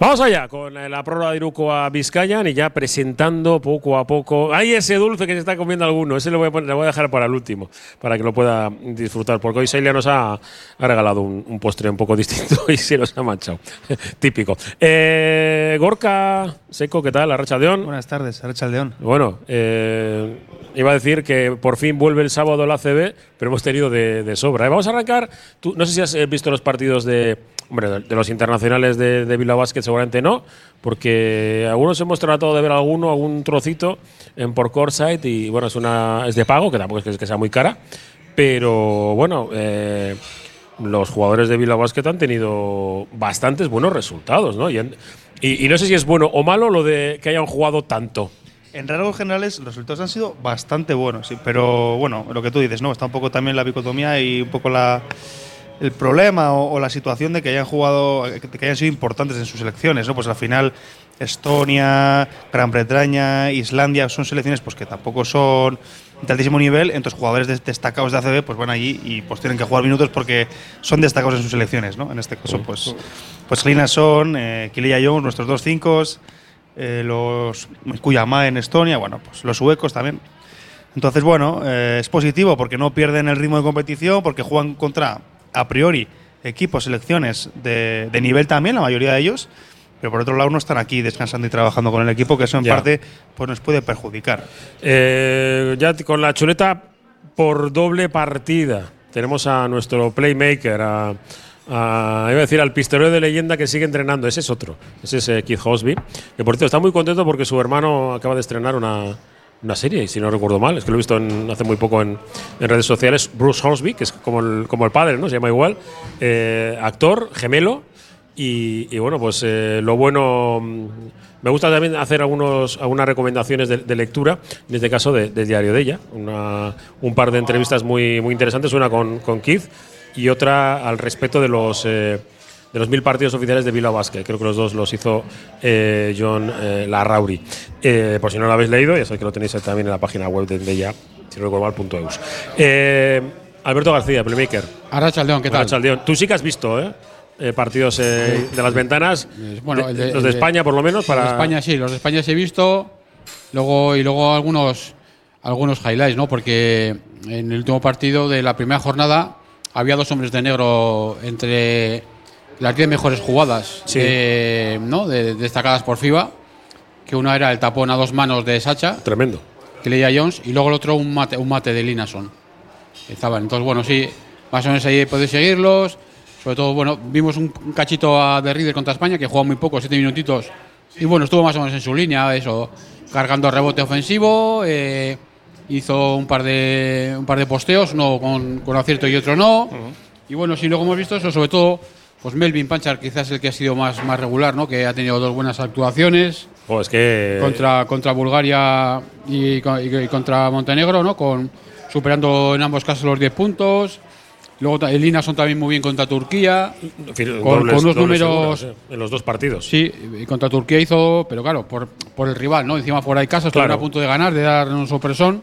Vamos allá con eh, la prórroga de Iruko a Vizcayan y ya presentando poco a poco. Hay ese dulce que se está comiendo alguno, ese lo voy a, poner, lo voy a dejar para el último, para que lo pueda disfrutar, porque hoy Sailia nos ha, ha regalado un, un, postre un poco distinto y se nos ha manchado. Típico. Eh, Gorka Seco, ¿qué tal? Arrachaldeón. Buenas tardes, Arrachaldeón. Bueno, eh, iba a decir que por fin vuelve el sábado la ACB, pero hemos tenido de, de sobra. ¿eh? Vamos a arrancar. Tú, no sé si has visto los partidos de Hombre, de los internacionales de, de Bilbao Basket seguramente no, porque algunos hemos tratado de ver alguno, algún trocito en por Coreside y bueno, es una es de pago, que tampoco es que, sea muy cara, pero bueno, eh, los jugadores de Bilbao Basket han tenido bastantes buenos resultados, ¿no? Y, y, no sé si es bueno o malo lo de que hayan jugado tanto. En rasgos generales, los resultados han sido bastante buenos, pero bueno, lo que tú dices, ¿no? Está un poco también la dicotomía y un poco la el problema o, o, la situación de que hayan jugado, que hayan sido importantes en sus selecciones, ¿no? Pues al final Estonia, Gran Bretaña, Islandia son selecciones pues que tampoco son de altísimo nivel, entonces jugadores destacados de ACB pues van allí y pues tienen que jugar minutos porque son destacados en sus selecciones, ¿no? En este caso pues pues Lina son, eh, Kilia Jones, nuestros dos cinco, eh, los Kuyama en Estonia, bueno, pues los suecos también. Entonces, bueno, eh, es positivo porque no pierden el ritmo de competición, porque juegan contra a priori equipos, selecciones de, de, nivel también, la mayoría de ellos, pero por otro lado no están aquí descansando y trabajando con el equipo, que eso en ya. parte pues nos puede perjudicar. Eh, ya con la chuleta por doble partida, tenemos a nuestro playmaker, a, a, iba a decir al pistolero de leyenda que sigue entrenando, ese es otro, ese es eh, Keith Hosby, que por cierto está muy contento porque su hermano acaba de estrenar una, una serie, si no recuerdo mal, es que lo he visto en, hace muy poco en, redes sociales, Bruce Hornsby, que es como el, como el padre, ¿no? Se llama igual, eh, actor, gemelo, y, bueno, pues eh, lo bueno, mm, me gusta también hacer algunos, algunas recomendaciones de, lectura, en este caso del de diario de ella, una, un par de entrevistas muy, muy interesantes, una con, con Keith y otra al respecto de los... Eh, de los mil partidos oficiales de Bilbao Basket. Creo que los dos los hizo eh, John eh, Larrauri. Eh, por si no lo habéis leído, ya sabéis que lo tenéis también en la página web de si no recuerdo mal, Eh, Alberto García, Playmaker. Arrachaldeón, ¿qué tal? Arrachaldeón. Tú sí que has visto, ¿eh? Eh, partidos eh, de las ventanas. Bueno, de, de, los de, España, por lo menos. Para de España sí, los de España sí he visto. Luego, y luego algunos, algunos highlights, ¿no? Porque en el último partido de la primera jornada había dos hombres de negro entre las 10 mejores jugadas sí. eh, ¿no? De, destacadas por FIBA. Que una era el tapón a dos manos de Sacha. Tremendo. Que leía Jones. Y luego el otro un mate, un mate de Linason. Estaban. Entonces, bueno, sí, más o menos ahí podéis seguirlos. Sobre todo, bueno, vimos un, cachito a De Rieder contra España, que jugó muy poco, siete minutitos. Y bueno, estuvo más o menos en su línea, eso, cargando rebote ofensivo. Eh, hizo un par de un par de posteos, uno con, con acierto y otro no. Uh -huh. Y bueno, sí, luego hemos visto eso, sobre todo pues Melvin Panchar quizás el que ha sido más, más regular, ¿no? Que ha tenido dos buenas actuaciones. Oh, es que contra, contra Bulgaria y, y, y, contra Montenegro, ¿no? Con, superando en ambos casos los 10 puntos. Luego el Lina son también muy bien contra Turquía. Con, dobles, con unos números. Eh, en los dos partidos. Sí, y contra Turquía hizo, pero claro, por, por el rival, ¿no? Encima fuera hay casos, claro. a punto de ganar, de dar un sorpresón.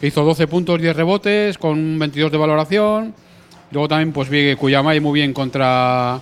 Hizo 12 puntos, 10 rebotes, con 22 de valoración. Luego también pues vi Cuyamay muy bien contra,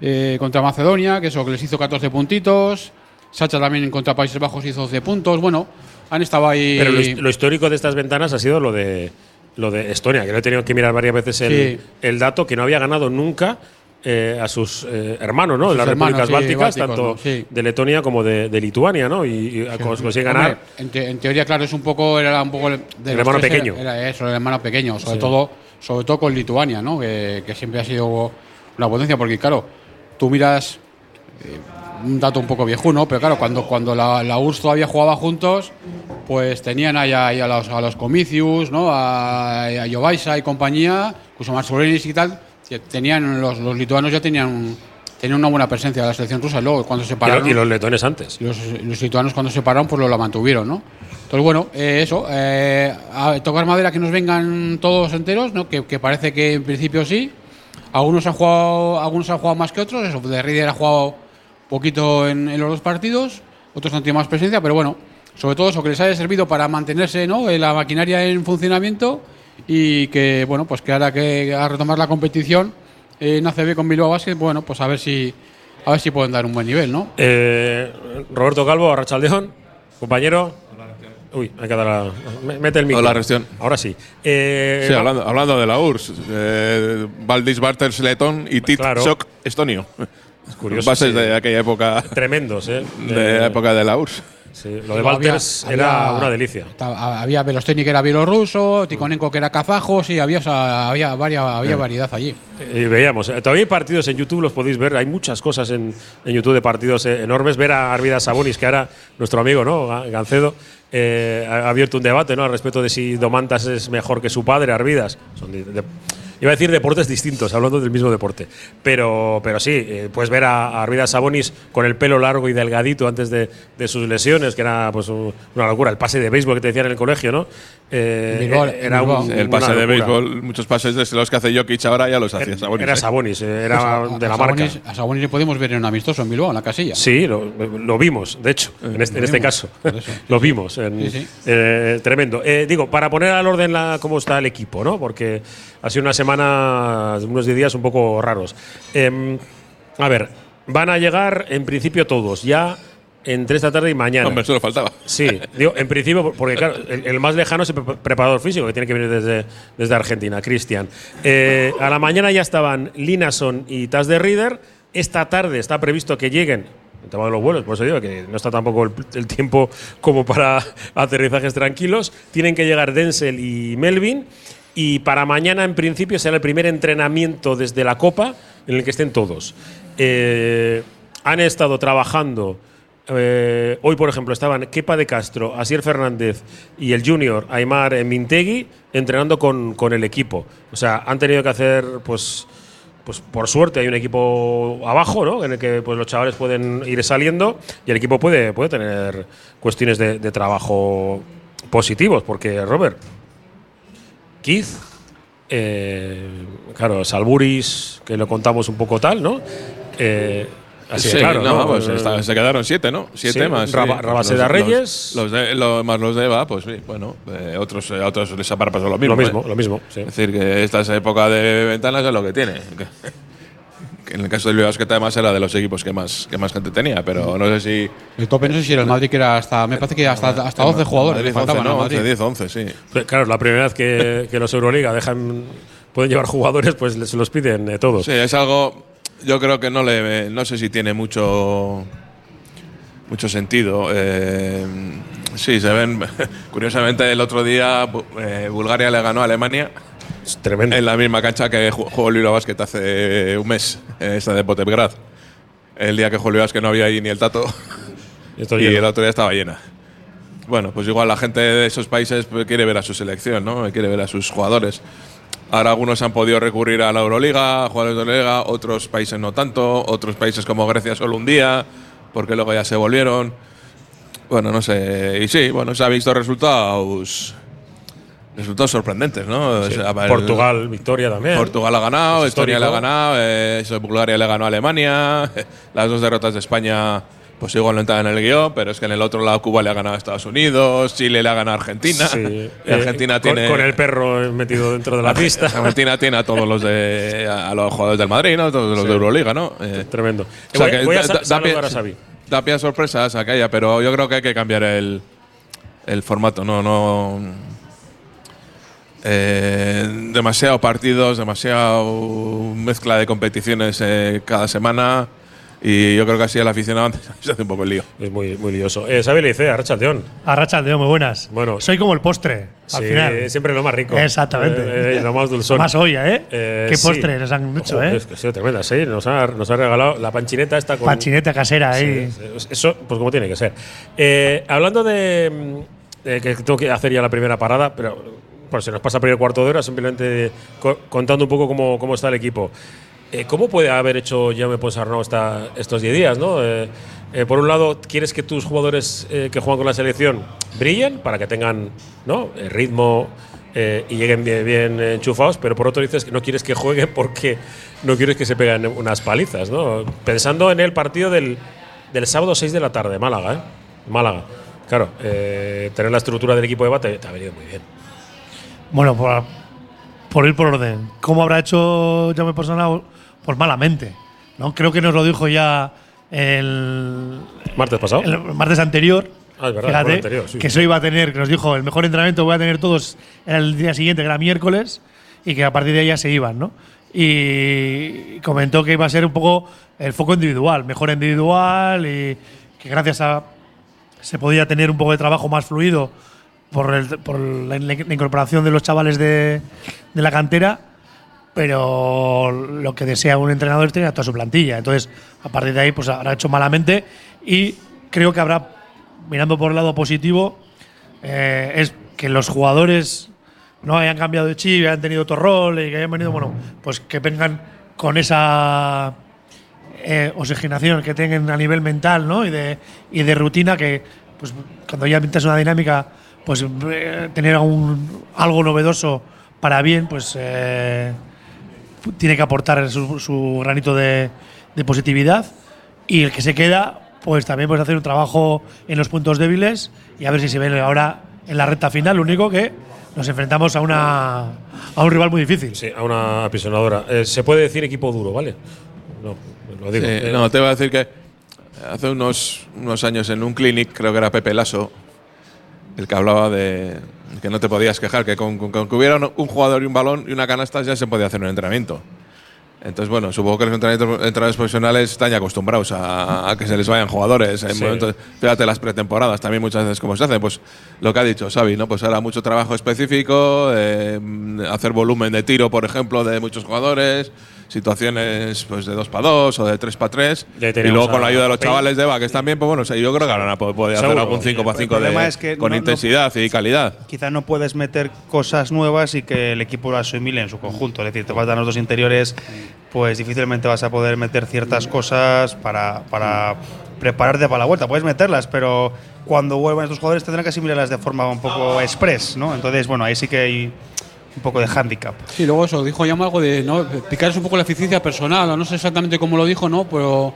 eh, contra Macedonia, que eso que les hizo 14 puntitos. Sacha también contra Países Bajos hizo 12 puntos. Bueno, han estado ahí. Pero lo, lo, histórico de estas ventanas ha sido lo de lo de Estonia, que lo he tenido que mirar varias veces el, sí. el dato, que no había ganado nunca. Eh, a sus eh, hermanos, ¿no? De las repúblicas sí, bálticas, bálticos, tanto sí. de Letonia como de, de Lituania, ¿no? Y, y consiguen ganar. En, te, en, teoría, claro, es un poco, era un poco el hermano pequeño. Era, era, eso, el hermano pequeño, sobre todo sobre todo con Lituania, ¿no? que, que, siempre ha sido una potencia, porque claro, tú miras eh, un dato un poco viejuno, pero claro, cuando, cuando la, la URSS todavía jugaba juntos, pues tenían ahí a, a, los, a los Comicius, ¿no? a, a Jovaisa y compañía, incluso Marsolenis y tal, que tenían, los, los lituanos ya tenían tenían una buena presencia de la selección rusa. Luego, cuando se pararon. Y los letones antes. Los, los lituanos, cuando se pararon, pues lo la mantuvieron, ¿no? Entonces, bueno, eh, eso, eh, tocar madera que nos vengan todos enteros, ¿no? Que, parece que en principio sí. Algunos han jugado, algunos han jugado más que otros. Eso, de Rieder ha jugado poquito en, en, los dos partidos, otros han tenido más presencia, pero bueno, sobre todo eso que les haya servido para mantenerse, ¿no? La maquinaria en funcionamiento y que, bueno, pues que ahora que a retomar la competición en ACB con Bilbao Basket, bueno, pues a ver si a ver si pueden dar un buen nivel, ¿no? Eh, Roberto Calvo, Arrachaldeón, compañero. Uy, hay que dar la. me- Mete el micro. Hola, Restión. Ahora sí. Eh, Sí, hablando, hablando de la URSS, eh, Valdis Bartels Letón y Tit Claro. Sok Estonio. es curioso. Bases sí. de aquella época, Tremendos, ¿eh? de la época de la URSS. Sí, lo de había- era había- una delicia. Había Velosteni que era bielorruso, Tikonenko que era kazajo, sí, había, o sea, había, varia- había variedad allí. Y veíamos, eh, todavía hay partidos en YouTube, los podéis ver, hay muchas cosas en, en YouTube de partidos eh, enormes. Ver a Arvidas Sabonis, que ahora nuestro amigo, ¿no? Ga- Gancedo, eh, ha abierto un debate, ¿no? Al respecto de si Domantas es mejor que su padre, Arvidas. Iba a decir deportes distintos, hablando del mismo deporte. Pero, pero sí, eh, puedes ver a, Arvidas Sabonis con el pelo largo y delgadito antes de, de sus lesiones, que era pues un- una locura. El pase de béisbol que te decían en el colegio, ¿no? Eh, era un- El pase de béisbol, muchos pases de los que hace Jokic ahora ya los hacía Sabonis. Era ¿eh? Sabonis, eh, era Pues a- de a la marca. Sabonis- A Sabonis le podemos ver en un amistoso en Bilbao, en la casilla. Sí, lo, lo vimos, de hecho, en este, en este vimos, caso. lo vimos. en- Sí, sí. eh, tremendo. Eh, digo, para poner al orden la, cómo está el equipo, ¿no? Porque ha sido una semana, unos días un poco raros. Em, a ver, van a llegar en principio todos, ya entre esta tarde y mañana. Hombre, solo faltaba. Sí, digo, en principio, porque claro, el, el más lejano es el pre- preparador físico, que tiene que venir desde, desde Argentina, Cristian. Eh, a la mañana ya estaban Linason y Tas de Reader. Esta tarde está previsto que lleguen, el tema de los vuelos, por eso digo que no está tampoco el, el tiempo como para aterrizajes tranquilos. Tienen que llegar Denzel y Melvin. Y para mañana, en principio, será el primer entrenamiento desde la Copa en el que estén todos. Eh, han estado trabajando. Eh, hoy, por ejemplo, estaban Kepa de Castro, Asier Fernández y el Junior Aymar Mintegui entrenando con, con el equipo. O sea, han tenido que hacer, pues, pues por suerte hay un equipo abajo, ¿no? En el que pues, los chavales pueden ir saliendo y el equipo puede, puede tener cuestiones de, de trabajo positivos, porque Robert, Keith, eh, claro, Salburis, que lo contamos un poco tal, ¿no? Eh, así Sí, claro, no, ¿no? pues Eh, está- se quedaron siete, ¿no? Siete Sí, más. sí. Raba- Rabaseda Los- Reyes. Los, los de, lo- más los de Eva, pues sí, bueno, eh, otros, eh, a otros les ha pasado lo mismo. lo mismo, ¿eh? lo mismo, sí. Es decir, que esta es época de ventanas es lo que tiene. En el caso del Bilbao Basket además era de los equipos que más, que más gente tenía, pero no sé si. El tope no sé si era el Madrid que era hasta, me parece que hasta, hasta 12 jugadores. Madrid faltaban 11, al no, Madrid. 11, 10, 11, sí. Claro, es la primera vez que, que los Euroliga dejan, pueden llevar jugadores, pues se los piden eh, todos. Sí, es algo. Yo creo que no le. No sé si tiene mucho. Mucho sentido. Eh, sí, se ven. Curiosamente, el otro día eh, Bulgaria le ganó a Alemania Es tremendo. en la misma cancha que ju- jugó Bilbao Basket hace un mes, en esta de Potebgrad. El día que jugó Basket no había ahí ni el tato Y y el otro día estaba llena. Bueno, pues igual la gente de esos países pues, quiere ver a su selección, ¿no? Quiere ver a sus jugadores. Ahora algunos han podido recurrir a la Euroliga, a la Liga, otros países no tanto, otros países como Grecia solo un día, porque luego ya se volvieron. Bueno, no sé. Y sí, bueno, se ha visto resultados resultados sorprendentes, ¿no? Sí. O sea, el- Portugal, victoria también. Portugal ha ganado, Es Estonia le ha ganado, eh, Bulgaria le ganó a Alemania, las dos derrotas de España pues igual no entran en el guion, pero es que en el otro lado Cuba le ha ganado a Estados Unidos, Chile le ha ganado a Argentina, Sí. y Eh, Argentina con, tiene con el perro metido dentro de la pista. Argentina tiene a todos los de a los jugadores del Madrid, ¿no? Todos los Sí. de Euroliga, ¿no? Eh, Tremendo. o sea voy, que voy a da- saludar a Xavi. Da pie a sorpresas aquella, pero yo creo que hay que cambiar el, el formato, no, no. eh, demasiado partidos, demasiado mezcla de competiciones eh, cada semana y yo creo que así el aficionado se hace un poco el lío. Es muy, muy lioso. Eh, Xavi le dice, Arrachaldeón. Arrachaldeo, muy buenas. Bueno. Soy como el postre, al Sí, final. siempre lo más rico. Exactamente. Eh, eh, lo más dulzón. Más olla, ¿eh? Eh, Qué sí. postre nos han hecho, Ojo, ¿eh? Es que ha sido tremenda, sí. Nos ha, nos ha regalado la panchineta esta con. Panchineta casera ahí. Sí, sí, Eso, pues como tiene que ser. Eh, hablando de, mm, de que tengo que hacer ya la primera parada, pero pues se nos pasa el primer cuarto de hora, simplemente co- contando un poco cómo, cómo está el equipo. Eh, ¿Cómo puede haber hecho Jaume Ponsarnau esta, estos 10 días? ¿no? Eh, eh, por un lado, quieres que tus jugadores que juegan con la selección brillen para que tengan ritmo y lleguen bien, enchufados, pero por otro dices que no quieres que jueguen porque no quieres que se peguen unas palizas. ¿no? Pensando en el partido del, del sábado 6 de la tarde, Málaga. Málaga. Claro, tener la estructura del equipo de bate te ha venido muy bien. Bueno, por, ir por orden. ¿Cómo habrá hecho Jaume Personal? Pues malamente. ¿no? Creo que nos lo dijo ya el, Martes pasado. el martes anterior. Ah, es verdad, Fíjate, el anterior, sí. que eso iba a tener, que nos dijo, el mejor entrenamiento voy a tener todos el día siguiente, que era miércoles, y que a partir de ahí ya se iban, ¿no? Y comentó que iba a ser un poco el foco individual, mejor individual, y que gracias a se podía tener un poco de trabajo más fluido por, el- por la, la incorporación de los chavales de, de la cantera, pero lo que desea un entrenador es tener a toda su plantilla. Entonces, a partir de ahí, pues habrá hecho malamente y creo que habrá, mirando por el lado positivo, eh, es que los jugadores no hayan cambiado de chip, hayan tenido otro rol y que hayan venido, bueno, pues que vengan con esa eh, oxigenación que tengan a nivel mental ¿no? y, de, y de rutina que pues cuando ya pintas una dinámica pues eh, tener un- algo novedoso para bien pues tiene que aportar su, su granito de, de positividad y el que se queda pues también puede hacer un trabajo en los puntos débiles y a ver si se ve ahora en la recta final lo único que nos enfrentamos a una a un rival muy difícil Sí, a una apisonadora. Eh, se puede decir equipo duro, ¿vale? No, lo digo. Sí, Eh, no, te voy a decir que hace unos, unos años en un clinic, creo que era Pepe Lasso, el que hablaba de que no te podías quejar, que con, con- con que hubiera un jugador y un balón y una canasta ya se podía hacer un entrenamiento. Entonces, bueno, supongo que los entrenadores, entrenadores profesionales están ya acostumbrados a, a que se les vayan jugadores. En Sí. momentos, fíjate las pretemporadas también muchas veces cómo se hace. Pues lo que ha dicho Xavi, ¿no? Pues ahora mucho trabajo específico, eh, hacer volumen de tiro, por ejemplo, de muchos jugadores, situaciones pues de 2 para 2 o de 3 para 3. Ya Y luego con la ayuda de los chavales de Baques también, pues bueno, o sea, yo creo que ahora puede hacer algún 5 para El 5 problema de, es que con no- no- intensidad y calidad. Quizá no puedes meter cosas nuevas y que el equipo lo asimile en su conjunto. Es decir, te faltan los dos interiores, pues difícilmente vas a poder meter ciertas cosas para, para prepararte para la vuelta. Puedes meterlas, pero cuando vuelvan estos jugadores tendrán que asimilarlas de forma un poco express, ¿no? Entonces, bueno, ahí sí que hay un poco de hándicap. Sí, luego eso, dijo ya algo de ¿no? picar un poco la eficiencia personal, o no sé exactamente cómo lo dijo, ¿no? Pero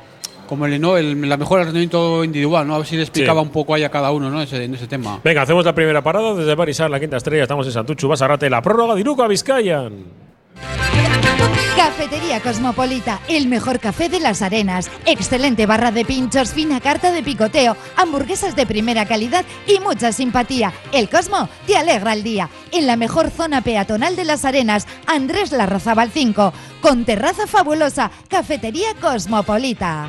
como el, ¿no? el, la mejora del rendimiento individual, ¿no? A ver si le explicaba Sí. un poco ahí a cada uno, ¿no? Ese, en ese tema. Venga, hacemos la primera parada desde Barisar, la quinta estrella. Estamos en Santuchu, Basarrate, la prórroga de Iruko a Vizcayan. Cafetería Cosmopolita, el mejor café de las arenas. Excelente barra de pinchos, fina carta de picoteo, hamburguesas de primera calidad y mucha simpatía. El Cosmo te alegra el día. En la mejor zona peatonal de las arenas, Andrés Larrazábal 5, con terraza fabulosa, Cafetería Cosmopolita.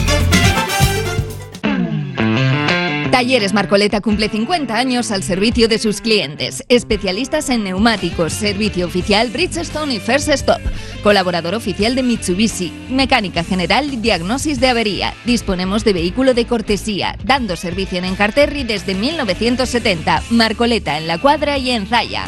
Talleres Marcoleta cumple 50 años al servicio de sus clientes. Especialistas en neumáticos, servicio oficial Bridgestone y First Stop. Colaborador oficial de Mitsubishi. Mecánica general y diagnosis de avería. Disponemos de vehículo de cortesía, dando servicio en Encarterri desde 1970. Marcoleta en La Cuadra y en Zaya.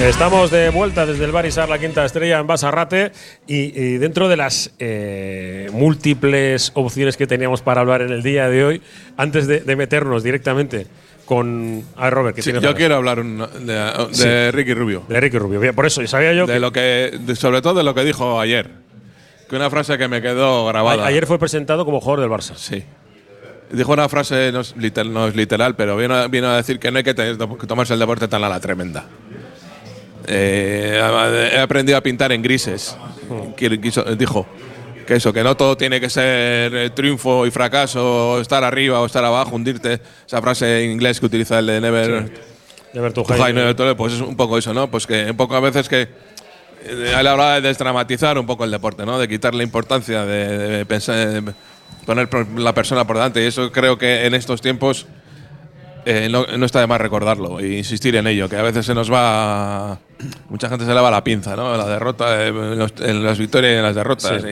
Estamos de vuelta desde el Barisar, la quinta estrella en Basarrate y, y dentro de las eh, múltiples opciones que teníamos para hablar en el día de hoy, antes de, de meternos directamente con... A ver, Robert, que Sí, yo quiero hablar de, de Sí. Ricky Rubio. De Ricky Rubio. Bien, Por eso, sabía yo De que lo que, de- sobre todo de lo que dijo ayer. Que una frase que me quedó grabada. a- ayer fue presentado como jugador del Barça. Sí. Dijo una frase, no es, literal, no es literal, pero vino, a- vino a decir que no hay que, tener- que tomarse el deporte tan a la tremenda. Eh, he aprendido a pintar en grises. Qui- quiso- dijo que eso, que no todo tiene que ser eh, triunfo y fracaso, o estar arriba o estar abajo, hundirte. Esa frase en inglés que utiliza el de Never, Never too too high. high, never low, pues es un poco eso, ¿no? Pues que un poco a veces que eh, a la hora de desdramatizar un poco el deporte, ¿no? De quitarle importancia, de, de pensar, de poner la persona por delante. Y eso creo que en estos tiempos eh, no, no está de más recordarlo e insistir en ello, que a veces se nos va. Mucha gente se le va la pinza, ¿no? La derrota, eh, en, los- en las victorias y en las derrotas. Sí.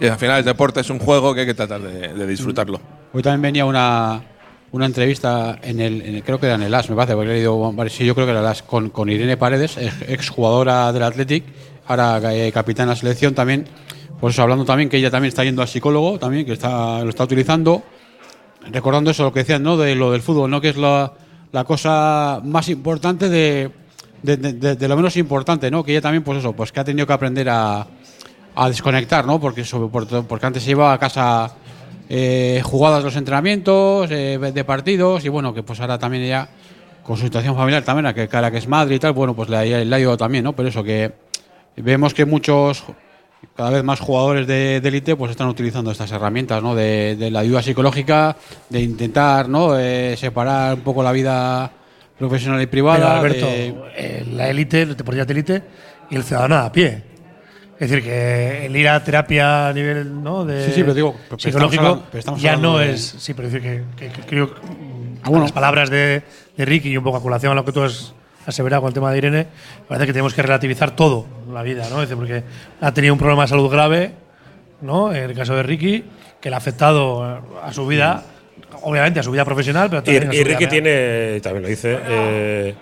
Y, y al final el deporte es un juego que hay que tratar de, de disfrutarlo. Hoy también venía una, una entrevista en el, en el- creo que era en el AS, me parece, porque he leído, sí, yo creo que era el AS, con, con Irene Paredes, ex- exjugadora del Athletic, ahora eh, capitana de la selección también, por eso hablando también que ella también está yendo al psicólogo, también que está, lo está utilizando, recordando eso, lo que decían, ¿no? De lo del fútbol, ¿no? Que es la, la cosa más importante de, de, de- de- de lo menos importante, ¿no? Que ella también, pues eso, pues que ha tenido que aprender a, a desconectar, ¿no? Porque, sobre, por- porque antes se iba a casa eh, jugadas los entrenamientos, eh, de partidos, y bueno, que pues ahora también ella, con su situación familiar también, a que cara que es madre y tal, bueno, pues le, ha- ido también, ¿no? Pero eso, que vemos que muchos, cada vez más jugadores de élite, pues están utilizando estas herramientas, ¿no? De, de la ayuda psicológica, de intentar, ¿no? Eh, separar un poco la vida profesional y privada. Pero, Alberto, de- eh, la élite, los deportistas de élite y el ciudadano a pie. Es decir, que el ir a terapia a nivel ¿no? de Sí, sí, pero digo, pero psicológico hablando- pero ya no de- es. Sí, pero decir que, que- que creo que Ah, bueno. las palabras de, de Ricky y un poco a colación a lo que tú has aseverado con el tema de Irene, parece que tenemos que relativizar todo la vida, ¿no? Decir, porque ha tenido un problema de salud grave, ¿no? En el caso de Ricky, que le ha afectado a su vida, obviamente a su vida profesional, pero Y, también a su y Ricky tiene, también lo dice, eh,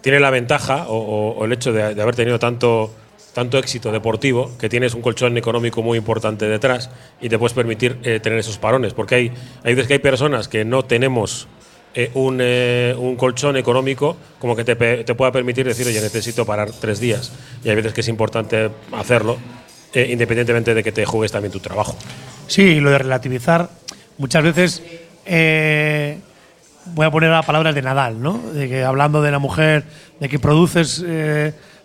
tiene la ventaja o, o- o el hecho de, de haber tenido tanto, tanto éxito deportivo que tienes un colchón económico muy importante detrás y te puedes permitir eh, tener esos parones. Porque hay, hay veces que hay personas que no tenemos eh, un, eh, un colchón económico como que te, te pueda permitir decir, oye, necesito parar tres días. Y hay veces que es importante hacerlo, eh, independientemente de que te juegues también tu trabajo. Sí, lo de relativizar, muchas veces voy a poner las palabras de Nadal, ¿no? De que hablando de la mujer, de que produces,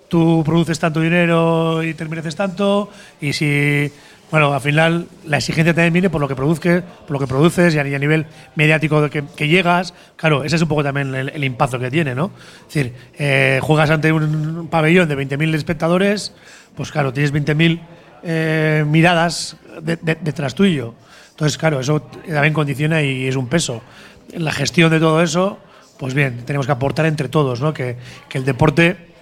tú produces tanto dinero y te mereces tanto, y si, bueno, al final la exigencia también viene por lo que produzques, por lo que produces y a, nivel mediático que, que llegas, claro, ese es un poco también el, el impacto que tiene, ¿no? Es decir, eh, juegas ante un pabellón de 20.000 espectadores, pues claro, tienes 20.000 eh, miradas de- de- detrás tuyo. Entonces, claro, eso también condiciona y es un peso. La gestión de todo eso, pues bien, tenemos que aportar entre todos, ¿no? Que, que el deporte,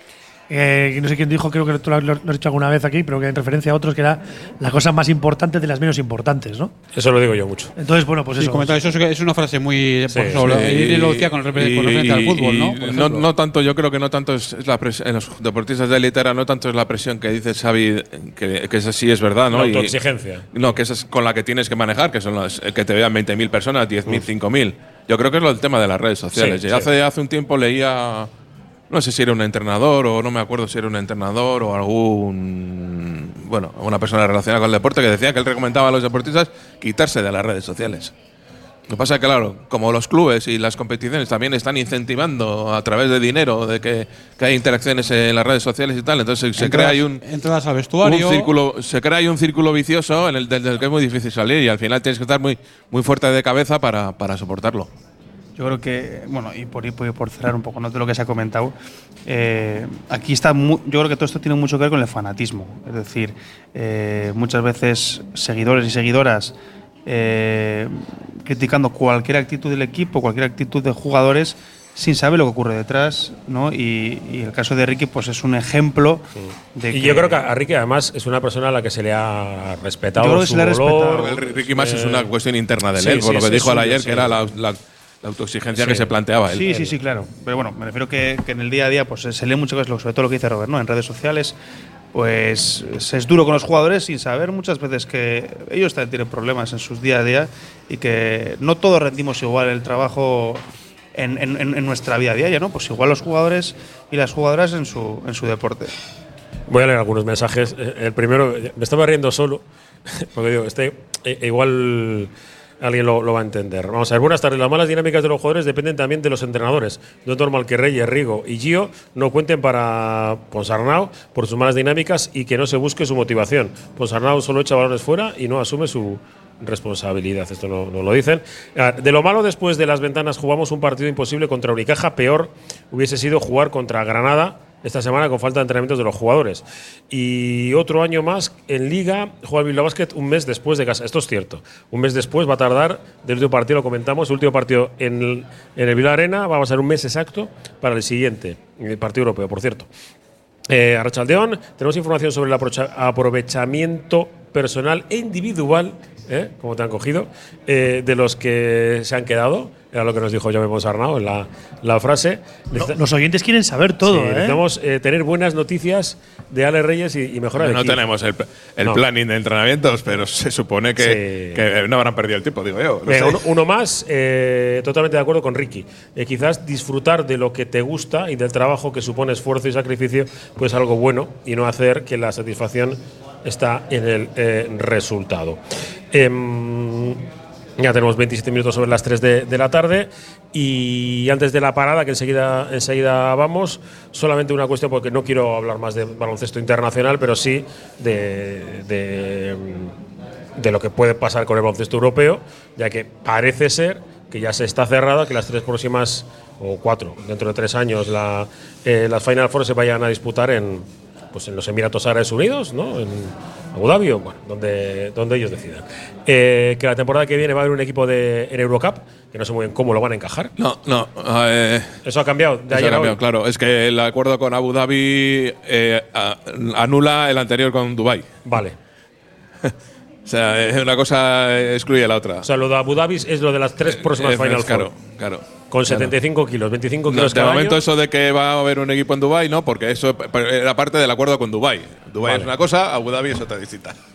eh, no sé quién dijo, creo que tú lo has lo has dicho alguna vez aquí, pero que en referencia a otros, que era la cosa más importante de las menos importantes, ¿no? Eso lo digo yo mucho. Entonces, bueno, pues Sí, eso. comentaba, eso es, es una frase muy. Sí, por eso, sí. Irene lo decía con, refer- con referencia al fútbol, ¿no? No, tanto, yo creo que no tanto es, es la presión, en los deportistas de élite no tanto es la presión que dice Xavi, que, que esa sí es verdad, ¿no? La Y- autoexigencia. no, que esa es con la que tienes que manejar, que son las que te vean 20.000 personas, 10.000, 5.000. Yo creo que es lo del tema de las redes sociales. Sí, Y sí. hace, hace un tiempo leía, no sé si era un entrenador o no me acuerdo si era un entrenador o algún, bueno, una persona relacionada con el deporte que decía que él recomendaba a los deportistas quitarse de las redes sociales. Lo que pasa es que, claro, como los clubes y las competiciones también están incentivando a través de dinero de que, que hay interacciones en las redes sociales y tal, entonces se crea ahí un, al vestuario. un círculo, se crea ahí un círculo vicioso en el del, del que es muy difícil salir y al final tienes que estar muy, muy fuerte de cabeza para, para soportarlo. Yo creo que, bueno, y por, y por- por cerrar un poco ¿no? de lo que se ha comentado, eh, aquí está, mu- yo creo que todo esto tiene mucho que ver con el fanatismo. Es decir, eh, muchas veces seguidores y seguidoras eh, criticando cualquier actitud del equipo, cualquier actitud de jugadores, sin saber lo que ocurre detrás, ¿no? Y, y el caso de Ricky, pues es un ejemplo de Y yo creo que a Ricky además es una persona a la que se le ha respetado. Yo creo que su se le ha dolor, respetado. Ricky más es eh, una cuestión interna de sí, él, por sí, lo que sí, dijo suyo, ayer, sí. que era la, la- la autoexigencia que Sí. se planteaba él. Sí, sí, sí, claro. Pero bueno, me refiero que, que en el día a día pues se lee mucho, que es lo- sobre todo lo que dice Robert, ¿no? En redes sociales, pues se es duro con los jugadores sin saber muchas veces que ellos también tienen problemas en sus día a día y que no todos rendimos igual el trabajo en, en- en- en nuestra vida diaria, ¿no? Pues igual los jugadores y las jugadoras en su, en su deporte. Voy a leer algunos mensajes. Eh, El primero, me estaba riendo solo, porque digo, este eh, igual alguien lo, va a entender. Vamos a ver, buenas tardes. Las malas dinámicas de los jugadores dependen también de los entrenadores. No es normal que Reyes, Rigo y Gio no cuenten para Ponsarnau por sus malas dinámicas y que no se busque su motivación. Ponsarnau solo echa balones fuera y no asume su responsabilidad. Esto no, no lo dicen. Ah, De lo malo, después de las ventanas, jugamos un partido imposible contra Unicaja. Peor hubiese sido jugar contra Granada esta semana con falta de entrenamientos de los jugadores. Y otro año más en Liga juega el Bilbao Basket un mes después de casa. Esto es cierto. Un mes después va a tardar del último partido, lo comentamos, el último partido en el, en el Bilbao Arena va a ser un mes exacto para el siguiente, el partido europeo, por cierto. Eh, Arrachaldeón, tenemos información sobre el aprovechamiento personal e individual, ¿eh? como te han cogido, eh, de los que se han quedado. Era lo que nos dijo Jaume Ponsarnau en la, la frase. Necesita- Los oyentes quieren saber todo, Sí, ¿eh? Necesitamos eh, tener buenas noticias de Ale Reyes y, y mejora de No equipo. tenemos el, el No. planning de entrenamientos, pero se supone que, Sí. que no habrán perdido el tiempo, digo yo. no sé. uno, uno más, eh, totalmente de acuerdo con Ricky. Eh, quizás disfrutar de lo que te gusta y del trabajo que supone esfuerzo y sacrificio, pues algo bueno y no hacer que la satisfacción está en el eh, resultado. Em, ya tenemos 27 minutos sobre las 3 de, de la tarde y antes de la parada, que enseguida, enseguida vamos, solamente una cuestión porque no quiero hablar más de baloncesto internacional, pero sí de- de de lo que puede pasar con el baloncesto europeo, ya que parece ser que ya se está cerrada, que las tres próximas, o cuatro, dentro de tres años, la, eh, las Final Four se vayan a disputar en, pues en los Emiratos Árabes Unidos, ¿no? en Abu Dhabi, o, bueno, donde, donde ellos decidan. Eh, que la temporada que viene va a haber un equipo de, en Eurocup, que no sé muy bien cómo lo van a encajar. No, no. eh, Eso ha cambiado de eso ha ayer a cambiado, hoy. claro. Es que el acuerdo con Abu Dhabi eh, anula el anterior con Dubai. Vale. O sea, eh, una cosa excluye la otra. O sea, lo de Abu Dhabi es lo de las tres próximas Eh, Final es claro, Four. claro. Con Claro. 75 kilos, 25 No, kilos de cada momento año. eso de que va a haber un equipo en Dubai, no, porque eso era parte del acuerdo con Dubai. Dubai Vale. es una cosa, Abu Dhabi es otra distinta.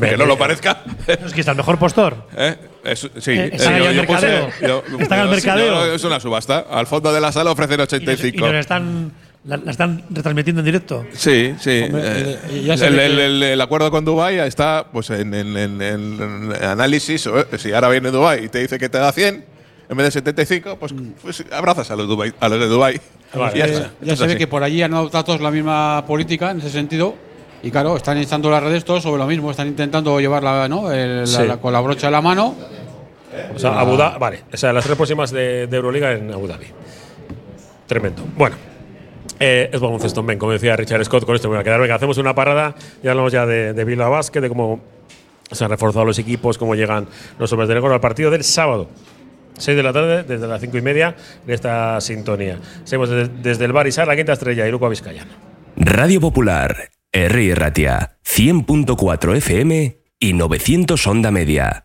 Que no lo parezca. Es que está el mejor postor. ¿Eh? Es- sí, Eh, están eh, al puse- yo- Están al mercadeo. es una subasta. Al fondo de la sala ofrecen Y nos, y 85. nos están, la, la están retransmitiendo en directo. Sí, sí. Hombre, eh, ya se el, ve el- que- el- el acuerdo con Dubai está pues en, en- en- en análisis. eh, Si ahora viene Dubai y te dice que te da 100 en vez de 75, pues, pues abrazas a los, Dubai, a los de Dubai. Vale. Ya Eh, ya se ve que por allí han adoptado todos la misma política en ese sentido. Y claro, están instando las redes todos sobre lo mismo. Están intentando llevarla ¿no? El- la- Sí. la- con la brocha de la mano. O sea, Abu Dhabi, vale. O sea, las tres próximas de, de Euroliga en Abu Dhabi. Tremendo. Bueno. Eh, es baloncesto, ven, como decía Richard Scott, con esto me voy a quedar. Hacemos una parada. Ya hablamos ya de, de Bilbao Basket, de cómo se han reforzado los equipos, cómo llegan los hombres de negro al partido del sábado. 6 de la tarde, desde las 5 y media, en esta sintonía. Seguimos desde, el Bar Isar, la quinta estrella y Luco Vizcayano. Radio Popular, R. Ratia, 100.4 FM y 900 Onda Media.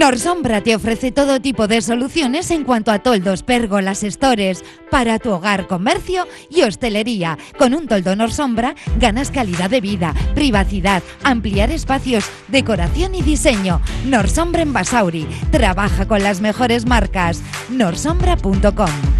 Norsombra te ofrece todo tipo de soluciones en cuanto a toldos, pérgolas, stores para tu hogar, comercio y hostelería. Con un toldo Norsombra ganas calidad de vida, privacidad, ampliar espacios, decoración y diseño. Norsombra en Basauri. Trabaja con las mejores marcas. norsombra.com.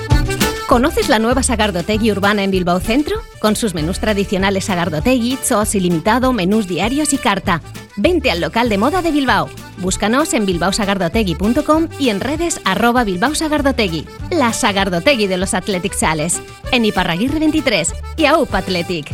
¿Conoces la nueva Sagardotegui urbana en Bilbao Centro? Con sus menús tradicionales Sagardotegui, SOS ilimitado, menús diarios y carta. Vente al local de moda de Bilbao. Búscanos en bilbaosagardotegui.com y en redes arroba Bilbao Sagardotegui. La Sagardotegui de los Athletic Sales. En Iparraguirre 23 y AUP Athletic.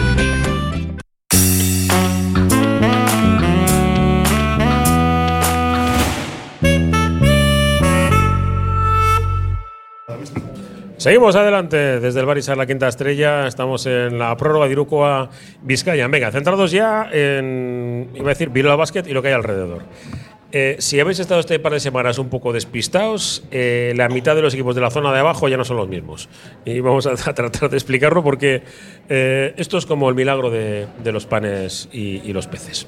Seguimos adelante desde el Barisar La Quinta Estrella. Estamos en la prórroga de Irukoa Vizcaya. Venga, centrados ya en, iba a decir, Bilbao Basket y lo que hay alrededor. Eh, si habéis estado este par de semanas un poco despistados, eh, la mitad de los equipos de la zona de abajo ya no son los mismos. Y vamos a, tratar de explicarlo porque eh, esto es como el milagro de, los panes y los peces.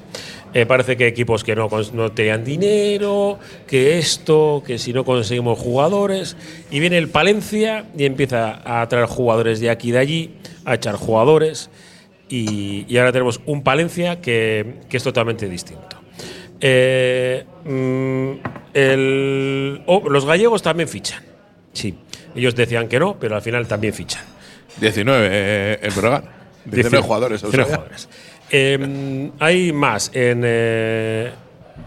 Eh, parece que equipos que no, no tenían dinero, que esto, que si no conseguimos jugadores. Y viene el Palencia y empieza a traer jugadores de aquí y de allí, a echar jugadores. Y, y ahora tenemos un Palencia que, que es totalmente distinto. Eh, mm, el- oh, los gallegos también fichan. Sí. Ellos decían que no, pero al final también fichan. 19 eh, en Brogan. 19 jugadores. o 19 sea. jugadores. Eh, hay más en, eh,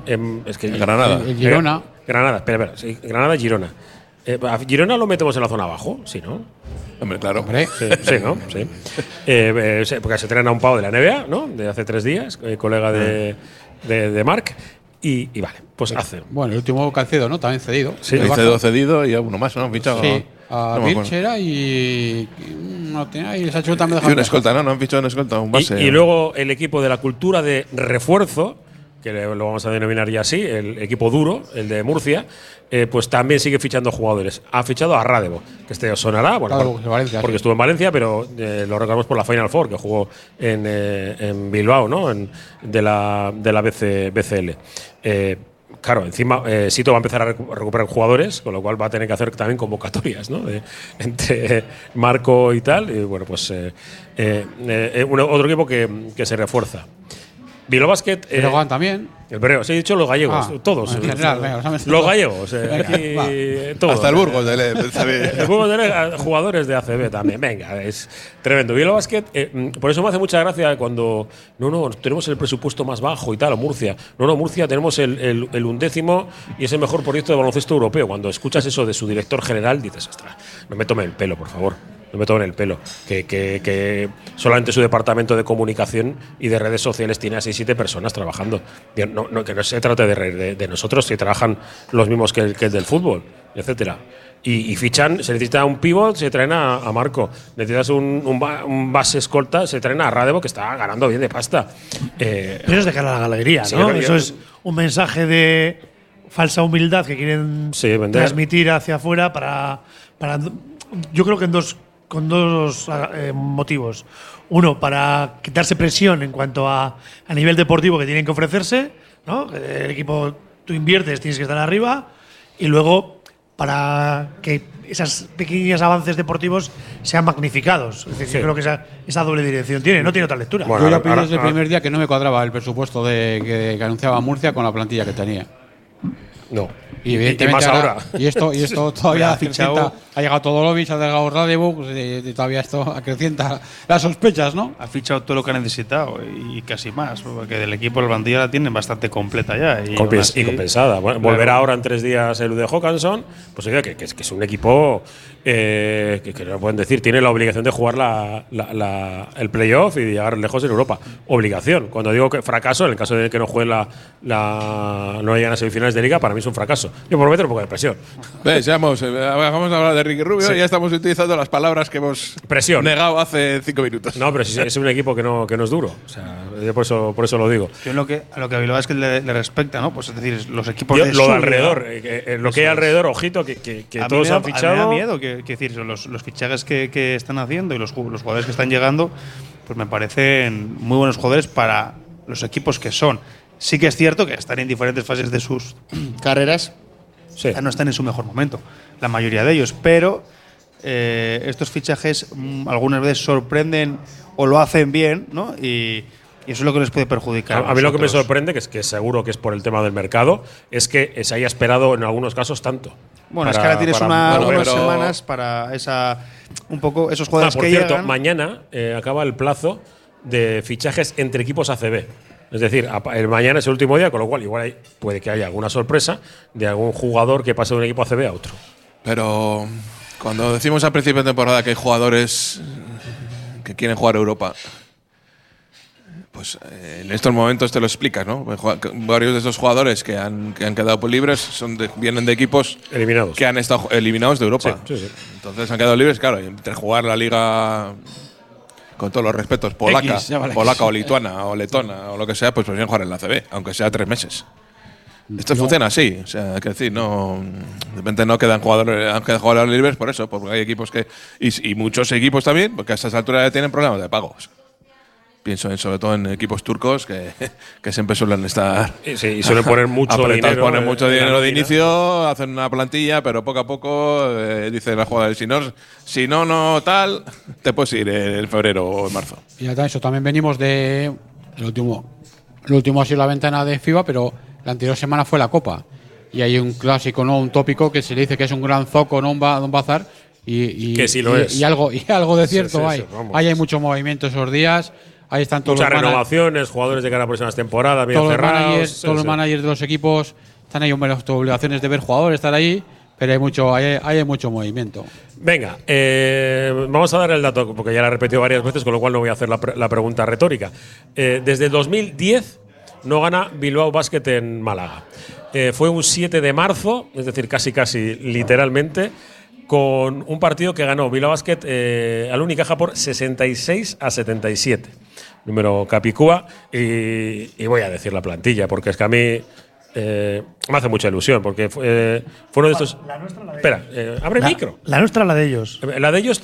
en- es que En Granada. En Girona. Granada, espera, espera. sí, Granada, Girona. Eh, ¿a Girona lo metemos en la zona abajo, sí, ¿no? Hombre, claro. Sí, sí, ¿no? Sí. Eh, eh, porque se entrena un pavo de la NBA, ¿no? De hace tres días, eh, colega de, de, de Marc. Y, y vale, pues hace. Bueno, el último Calcedo, ¿no? También cedido. Sí. Barça. Cedido, cedido y a uno más, ¿no? Han fichado. Sí, a no. Vilchera y. y No tenía, y esa chuta me Y dejó. un escolta, ¿no? No han fichado un escolta, un base. Y, y luego el equipo de la cultura de refuerzo, que lo vamos a denominar ya así, el equipo duro, el de Murcia, eh, pues también sigue fichando jugadores. Ha fichado a Radebo, que este os sonará, bueno, Radebo, por- Valencia, porque sí. estuvo en Valencia, pero eh, lo recordamos por la Final Four, que jugó en, eh, en Bilbao, ¿no? En- de la, de la BC BCL. Eh, Claro, encima eh, Sito va a empezar a recu- a recuperar jugadores, con lo cual va a tener que hacer también convocatorias, ¿no? De- entre Marco y tal. Y bueno, pues eh, otro equipo que, que se refuerza. Bilbao Basket. Breogán también. El Breo, sí, he dicho los gallegos, Ah, todos. en general, venga, los gallegos, eh, Venga, aquí, eh, todos. Hasta el Burgos de Le- también. El Burgos de Le- a- jugadores de ACB también. Venga, es tremendo. Bilbao Basket, eh, mm, por eso me hace mucha gracia cuando. No, no, tenemos el presupuesto más bajo y tal, o Murcia. No, no, Murcia tenemos el, el- el undécimo y es el mejor proyecto de baloncesto europeo. Cuando escuchas eso de su director general, dices, ostras, no me tome el pelo, por favor. No me tomen el pelo. Que, que- que solamente su departamento de comunicación y de redes sociales tiene a 6-7 personas trabajando. No, no, que no se trate de, de- de nosotros, que trabajan los mismos que el, que el del fútbol, etcétera. Y, y fichan, se necesita un pivot, se traen a, a Marco. Necesitas un, un, un base escolta, se traen a Radebo, que está ganando bien de pasta. Eh, Eso es de cara a la galería, Sí, ¿no? pero Eso es un mensaje de falsa humildad que quieren Sí, transmitir hacia afuera para, para. Yo creo que en dos, con dos eh, motivos. Uno, para quitarse presión en cuanto a, a nivel deportivo que tienen que ofrecerse, ¿no? El equipo, tú inviertes, tienes que estar arriba. Y luego, para que esos pequeños avances deportivos sean magnificados. Es decir, Sí. yo creo que esa, esa doble dirección tiene, no tiene otra lectura. Yo ya pedí desde el primer día que no me cuadraba el presupuesto de, que, que anunciaba Murcia con la plantilla que tenía. No. Y evidentemente más ahora- ahora. Y esto, y esto todavía Ha fichado- acrecienta- ha llegado todo Lovich, ha llegado Radebo, pues, y todavía esto acrecienta las sospechas, ¿no? Ha fichado todo lo que ha necesitado y casi más, porque del equipo el plantilla la tienen bastante completa ya. Y, Compens- aún así- y compensada. Bueno, Claro. volverá ahora en tres días el de Hawkinson, pues oiga, que, que es, que es un equipo eh, que, que no pueden decir, tiene la obligación de jugar la, la- la- el playoff y llegar lejos en Europa. Obligación. Cuando digo que fracaso, en el caso de que no jueguen la, la no lleguen a semifinales de liga, para mí es un fracaso. Yo por meter un poco de presión. Ves, ya hemos, eh, vamos a hablar de Ricky Rubio Sí. y ya estamos utilizando las palabras que hemos Presión. negado hace cinco minutos. No, pero es un equipo que no, que no es duro. O sea, yo por eso, por eso lo digo. Yo lo que, a lo que a Bilbao es que le, le respecta, ¿no? Pues es decir, los equipos Yo, de lo de alrededor, eh, eh, lo que hay alrededor, ojito, que, que, que A mí todos han a mí fichado. Me da miedo que, que decir, los, los fichajes que, que están haciendo y los, los jugadores que están llegando, pues me parecen muy buenos jugadores para los equipos que son. Sí que es cierto que están en diferentes fases de sus carreras, ya no están en su mejor momento, la mayoría de ellos, pero eh, estos fichajes mm, algunas veces sorprenden o lo hacen bien, ¿no? Y, y eso es lo que les puede perjudicar. A, a mí lo que me sorprende, que es que seguro que es por el tema del mercado, es que se haya esperado en algunos casos tanto. Bueno, es para- que ahora tienes para una- mover. unas semanas para esa un poco esos Ah, jugadores por que cierto, llegan. mañana eh, acaba el plazo de fichajes entre equipos ACB. Es decir, a- el mañana es el último día, con lo cual igual hay- puede que haya alguna sorpresa de algún jugador que pase de un equipo ACB a otro. Pero cuando decimos al principio de temporada que hay jugadores que quieren jugar Europa, pues eh, en estos momentos te lo explicas, ¿no? Pues Varios de esos jugadores que han, que han quedado por libres son de- vienen de equipos eliminados que han estado eliminados de Europa. Sí, sí, sí. Entonces han quedado libres, claro, entre jugar la liga con todos los respetos, polaca, X, polaca o lituana o letona o lo que sea, pues prefieren jugar en la CB, aunque sea tres meses. Esto funciona así, o sea, que decir, no, de repente no quedan jugadores, han quedado jugadores libres por eso, porque hay equipos que y, y muchos equipos también, porque a estas alturas ya tienen problemas de pagos. Pienso en, sobre todo en equipos turcos que, que siempre suelen estar. Y sí, y suelen poner mucho dinero ponen mucho de inicio, hacen una plantilla, pero poco a poco eh, dice la jugada si no, si no, no tal, te puedes ir en febrero o en marzo. Y ya está, eso también venimos de. El último, el último ha sido la ventana de FIBA, pero la anterior semana fue la Copa. Y hay un clásico, ¿no? Un tópico que se le dice que es un gran zoco, ¿no? Un, ba- un bazar. Y, y- Que sí lo y- es. Y algo, y algo de cierto sí, hay. sí. Ahí hay mucho movimiento esos días. Ahí están todos Muchas los renovaciones, jugadores de cara a próximas temporadas, bien todos los cerrados. managers, sí, todos los managers de los equipos están ahí hombre, las obligaciones de ver jugadores, estar ahí, pero hay mucho, hay, hay mucho movimiento. Venga, eh, vamos a dar el dato, porque ya la he repetido varias veces, con lo cual no voy a hacer la, pre- la pregunta retórica. Eh, desde 2010 no gana Bilbao Basket en Málaga. Eh, fue un 7 de marzo, es decir, casi casi literalmente, con un partido que ganó Bilbao Basket eh, al Unicaja por 66 a 77. Número Capicúa. Y, y voy a decir la plantilla, porque es que a mí eh, me hace mucha ilusión, porque fue, eh, fue uno de estos. Espera, eh, abre el La- micro. La nuestra, la de ellos. La de ellos,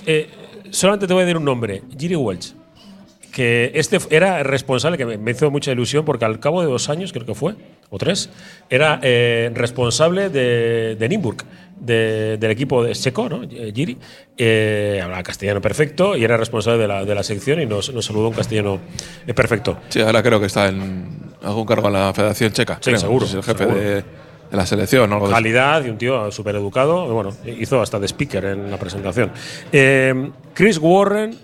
solamente te voy a decir un nombre: Giri Welch. Que este era responsable, que me, hizo mucha ilusión, porque al cabo de dos años, creo que fue, o tres, era eh, responsable de, de Nimburg, de- del equipo de Checo, ¿no? Eh, Giri. Eh, hablaba castellano perfecto y era responsable de la, de la sección y nos, nos saludó en castellano eh, perfecto. Sí, ahora creo que está en algún cargo en la Federación Checa. Sí, creo. seguro, Es el jefe seguro. de, de la selección o algo de eso. calidad y un tío súper educado. Bueno, hizo hasta de speaker en la presentación. Eh, Chris Warren.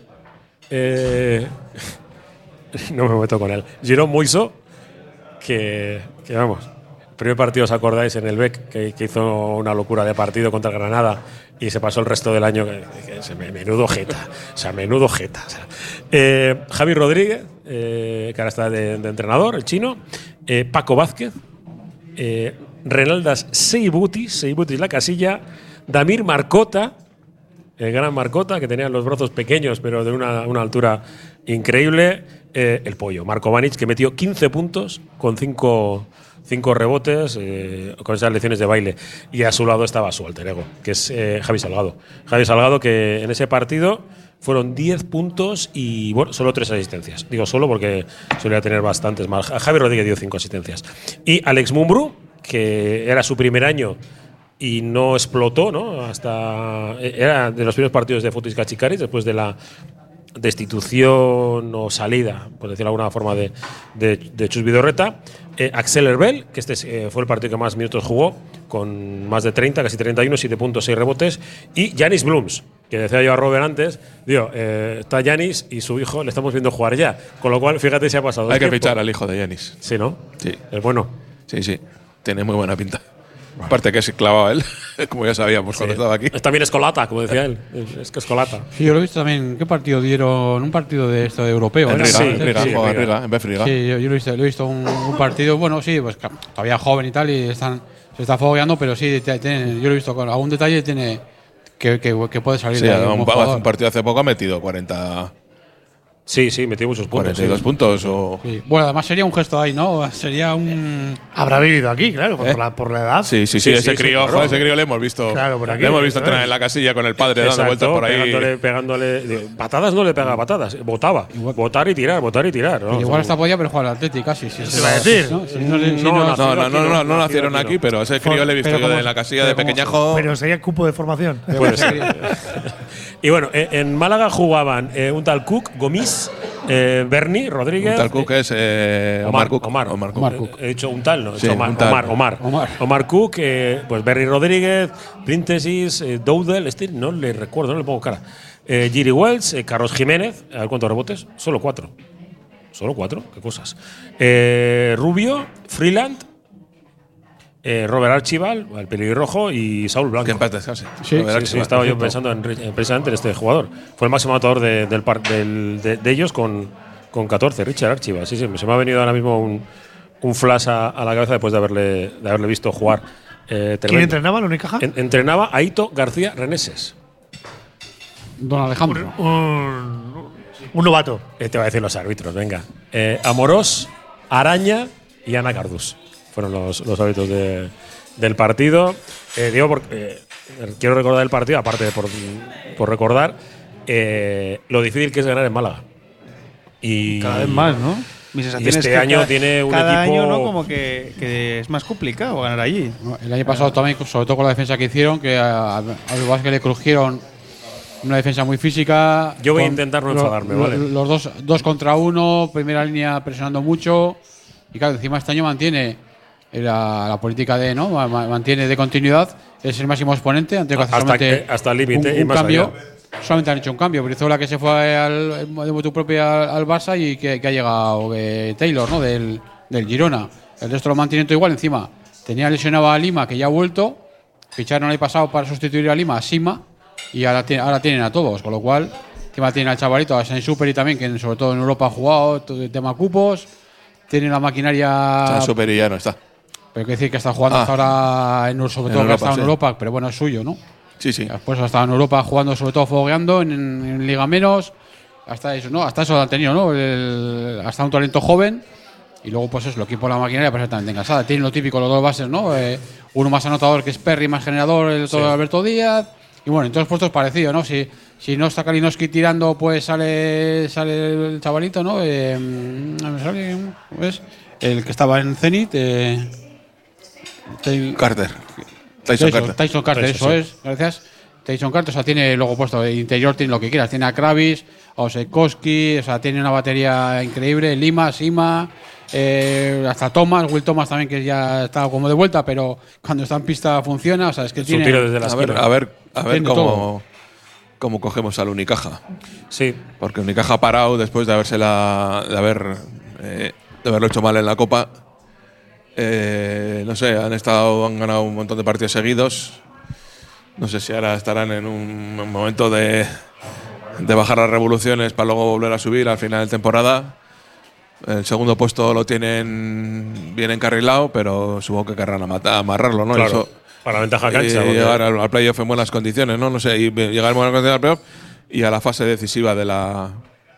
Eh, no me meto con él. Jerome Moiso, que, que vamos. Primer partido, ¿os acordáis? En el BEC, que, que hizo una locura de partido contra Granada y se pasó el resto del año. Que, que menudo jeta. O sea, menudo jeta. o sea. Eh, Javi Rodríguez, eh, que ahora está de, de entrenador, el chino. Eh, Paco Vázquez, eh, Renaldas Seibutis, Seibutis la casilla, Damir Marcota, el gran Marcota, que tenía los brazos pequeños, pero de una, una altura increíble, eh, el pollo, Marco Vanic, que metió 15 puntos con 5 cinco rebotes eh, con esas lecciones de baile. Y a su lado estaba su alter ego, que es eh, Javi Salgado. Javi Salgado, que en ese partido fueron 10 puntos y solo tres asistencias. Digo solo porque solía tener bastantes más. Javi Rodríguez dio cinco asistencias. Y Alex Mumbrú, que era su primer año y no explotó, ¿no? Hasta era de los primeros partidos de Futis Cachicaris después de la destitución o salida, por decirlo de alguna forma, de, de, de Chus Vidorreta. Eh, Axel Herbel, que este eh, fue el partido que más minutos jugó, con más de 30, casi 31, 7 puntos, 6 rebotes. Y Janis Blooms, que decía yo a Robert antes, digo, eh, está Janis y su hijo le estamos viendo jugar ya. Con lo cual, fíjate si ha pasado. Hay que tiempo. fichar al hijo de Yanis. Sí, ¿no? Sí. Es bueno. Sí, sí. Tiene muy buena pinta. Aparte que se clavaba él, como ya sabíamos cuando estaba aquí. Es también escolata, como decía él. Es, es que escolata. Sí, yo lo he visto también. ¿Qué partido dieron? Un partido de esto de europeo. En. Riga, Sí, en Riga, sí, en Riga. Yo, lo he visto, lo he visto un, un partido, bueno, sí, pues todavía joven y tal, y están, se está fogueando, pero sí, tiene- yo lo he visto con algún detalle tiene que, que, que puede salir Sí, de ahí un, un partido hace poco ha metido 40, Sí, sí, metió muchos puntos. 42 sí. puntos. O, Sí. Bueno, además sería un gesto ahí, ¿no? Sería un. Habrá vivido aquí, claro, por, ¿Eh? la, por la edad. Sí, sí, sí, Sí, ese crío, claro. ese crío le hemos visto. Claro, por aquí, le hemos visto entrenar en la casilla con el padre dando vueltas por ahí. Pegándole, Patadas no le pegaba patadas, botaba. Votar y tirar, votar y tirar. ¿no? igual hasta podía, pero jugar al Atleti casi. Si Se va a decir. ¿no? No- No, no- no, No, no, aquí no, no, no, no nacido nacieron aquí pero ese crío le he visto yo en la casilla de pequeñajo. Pero sería cupo de formación. Y bueno, eh, en Málaga jugaban eh, un tal Cook, Gomis, eh, Bernie, Rodríguez. Un tal Cook es eh, Omar, Omar Cook. Omar, Omar Cook. Omar Cook. He dicho un tal, ¿no? He Sí, Omar, un tal. Omar, Omar, Omar. Omar Cook, eh, pues Berry Rodríguez, Príntesis, eh, Doudel, este no le recuerdo, no le pongo cara. Eh, Giri Wells, eh, Carlos Jiménez, a ver cuántos rebotes, solo cuatro. Solo cuatro, qué cosas. Eh, Rubio, Freeland, eh, Robert Archibald, el pelirrojo y Saúl Blanco. Que en paz descanse. Sí, Sí, sí, estaba yo pensando en, en- precisamente en este jugador. Fue el máximo anotador de, del par- del- de, de ellos con, con 14, Richard Archibald. Sí, sí, se me ha venido ahora mismo un, un flash a, a la cabeza después de haberle, de haberle visto jugar. eh, ¿Quién entrenaba en Unicaja? En- entrenaba a Ito García Reneses. Don Alejandro. Un, un novato. Eh, te voy a decir los árbitros, venga. Eh, Amorós, Araña y Ana Cardús. Fueron los, los árbitros de- del partido. Eh, digo, porque eh, quiero recordar el partido, aparte de por, por recordar eh, lo difícil que es ganar en Málaga. Y Cada vez más, ¿no? Mi sensación Y este es que año cada, tiene un cada equipo- año, ¿no? Como que, que es más complicado ganar allí. El año pasado también, sobre todo con la defensa que hicieron, que a- a los Vázquez le crujieron una defensa muy física. Yo voy a intentar no enfadarme, lo- ¿vale? Los dos, dos contra uno, primera línea presionando mucho. Y claro, encima este año mantiene la, la política de, ¿no? Ma- ma- Mantiene de continuidad, es el máximo exponente. Han tenido que hacer Hasta solamente que- hasta el límite un- y un más cambio. allá. Solamente han hecho un cambio. Brizola que se fue al, de motu propia al, al Barça y que, que ha llegado eh, Taylor, ¿no? Del, del Girona. El resto lo mantiene todo igual. Encima tenía lesionado a Lima, que ya ha vuelto. Ficharon el año pasado para sustituir a Lima, a Sima. Y ahora, ahora tienen a todos. Con lo cual, encima tienen al chavalito, a Saint Super y también, que sobre todo en Europa ha jugado, todo el tema cupos. Tienen la maquinaria. Súper y ya no está. Pero hay que decir que está jugando Ah. hasta ahora, en, sobre En todo que ha Europa, estado sí. en Europa, pero bueno, es suyo, ¿no? Sí, sí. Después ha estado en Europa jugando, sobre todo fogueando, en, Liga Menos. Hasta eso, ¿no? Hasta eso lo han tenido, ¿no? El- hasta un talento joven. Y luego, pues eso, el equipo de la maquinaria perfectamente engasada. Tienen lo típico, los dos bases, ¿no? Eh, uno más anotador que es Perry, más generador, el otro Sí. Alberto Díaz. Y bueno, en todos los puestos parecido, ¿no? Si si no está Kalinowski tirando, pues sale sale el chavalito, ¿no? Eh, sale, ¿ves? El que estaba en Zenit. Eh, Tay- Carter. Tyson Carter. Tyson Carter, Tyson, eso sí. es. Gracias. Tyson Carter, o sea, tiene luego puesto de interior, tiene lo que quieras. Tiene a Kravis, a Osekowski, o sea, tiene una batería increíble. Lima, Sima, eh, hasta Thomas, Will Thomas también, que ya está como de vuelta, pero cuando está en pista funciona. O sea, es que Su tiene. tiro desde la A ver, a ver, a ver cómo, todo. cómo cogemos al Unicaja. Sí. Porque Unicaja ha parado después de haberse de haber eh, de haberlo hecho mal en la Copa. Eh, no sé, han estado, han ganado un montón de partidos seguidos. No sé si ahora estarán en un momento de, de bajar las revoluciones para luego volver a subir al final de temporada. El segundo puesto lo tienen bien encarrilado, pero supongo que querrán amarrarlo, ¿no? Y Claro, eso- para ventaja y cancha, porque- llegar al, al playoff en buenas condiciones, ¿no? No sé, y llegar en buenas condiciones al playoff y a la fase decisiva de la,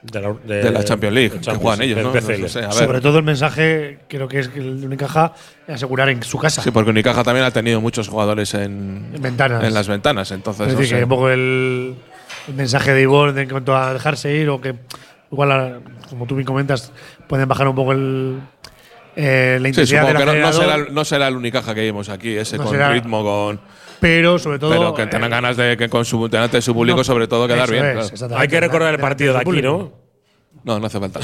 de la, de la Champions League, que Champions, juegan ellos, ¿no? PCL. No sé, a ver. Sobre todo el mensaje, creo que es que el Unicaja asegurar en su casa. Sí, porque Unicaja también ha tenido muchos jugadores en, En ventanas. en las ventanas, entonces es no decir, sé. que un poco el, el mensaje de Ivor en cuanto a dejarse ir o que igual, como tú bien comentas, pueden bajar un poco el, eh, la Sí, intensidad supongo del que no, no será, no será el Unicaja que vimos aquí, ese No con será- ritmo, con. Pero sobre todo Pero que tengan eh, ganas de que con su delante de su público, No, sobre todo, quedar bien. es, claro. exactamente. Hay que recordar el partido de aquí, público. ¿no? No, no hace falta.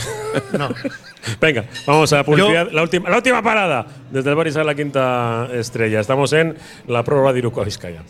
No. Venga, vamos a la publicidad. La última, la última parada desde el Barisal la quinta estrella. Estamos en la prórroga de Iruko Vizcaya.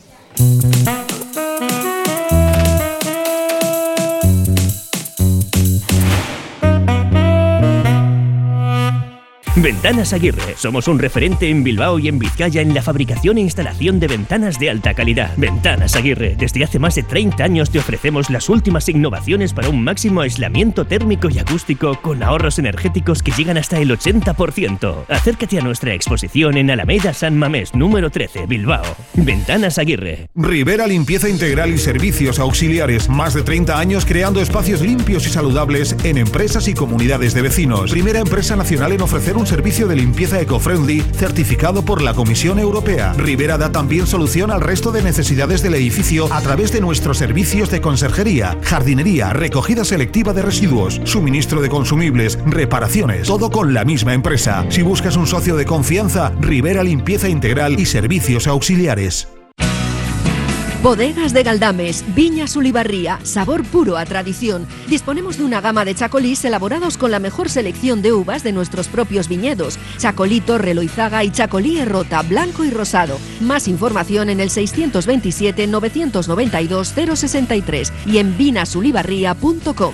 Ventanas Aguirre. Somos un referente en Bilbao y en Vizcaya en la fabricación e instalación de ventanas de alta calidad. Ventanas Aguirre. Desde hace más de 30 años te ofrecemos las últimas innovaciones para un máximo aislamiento térmico y acústico con ahorros energéticos que llegan hasta el 80%. Acércate a nuestra exposición en Alameda San Mamés número 13, Bilbao. Ventanas Aguirre. Rivera Limpieza Integral y Servicios Auxiliares. Más de 30 años creando espacios limpios y saludables en empresas y comunidades de vecinos. Primera empresa nacional en ofrecer un servicio de limpieza eco-friendly certificado por la Comisión Europea. Rivera da también solución al resto de necesidades del edificio a través de nuestros servicios de conserjería, jardinería, recogida selectiva de residuos, suministro de consumibles, reparaciones. Todo con la misma empresa. Si buscas un socio de confianza, Rivera Limpieza Integral y Servicios Auxiliares. Bodegas de Galdames, Viñas Ulibarría, sabor puro a tradición. Disponemos de una gama de chacolís elaborados con la mejor selección de uvas de nuestros propios viñedos. Chacolito, Reloizaga y Chacolí Rota, blanco y rosado. Más información en el 627-992-063 y en vinasulibarría.com.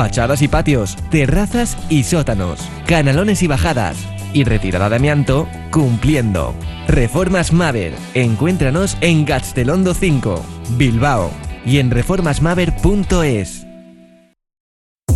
Fachadas y patios. Terrazas y sótanos. Canalones y bajadas. Y retirada de amianto cumpliendo. Reformas Maver. Encuéntranos en Gastelondo 5, Bilbao. Y en reformasmaver.es.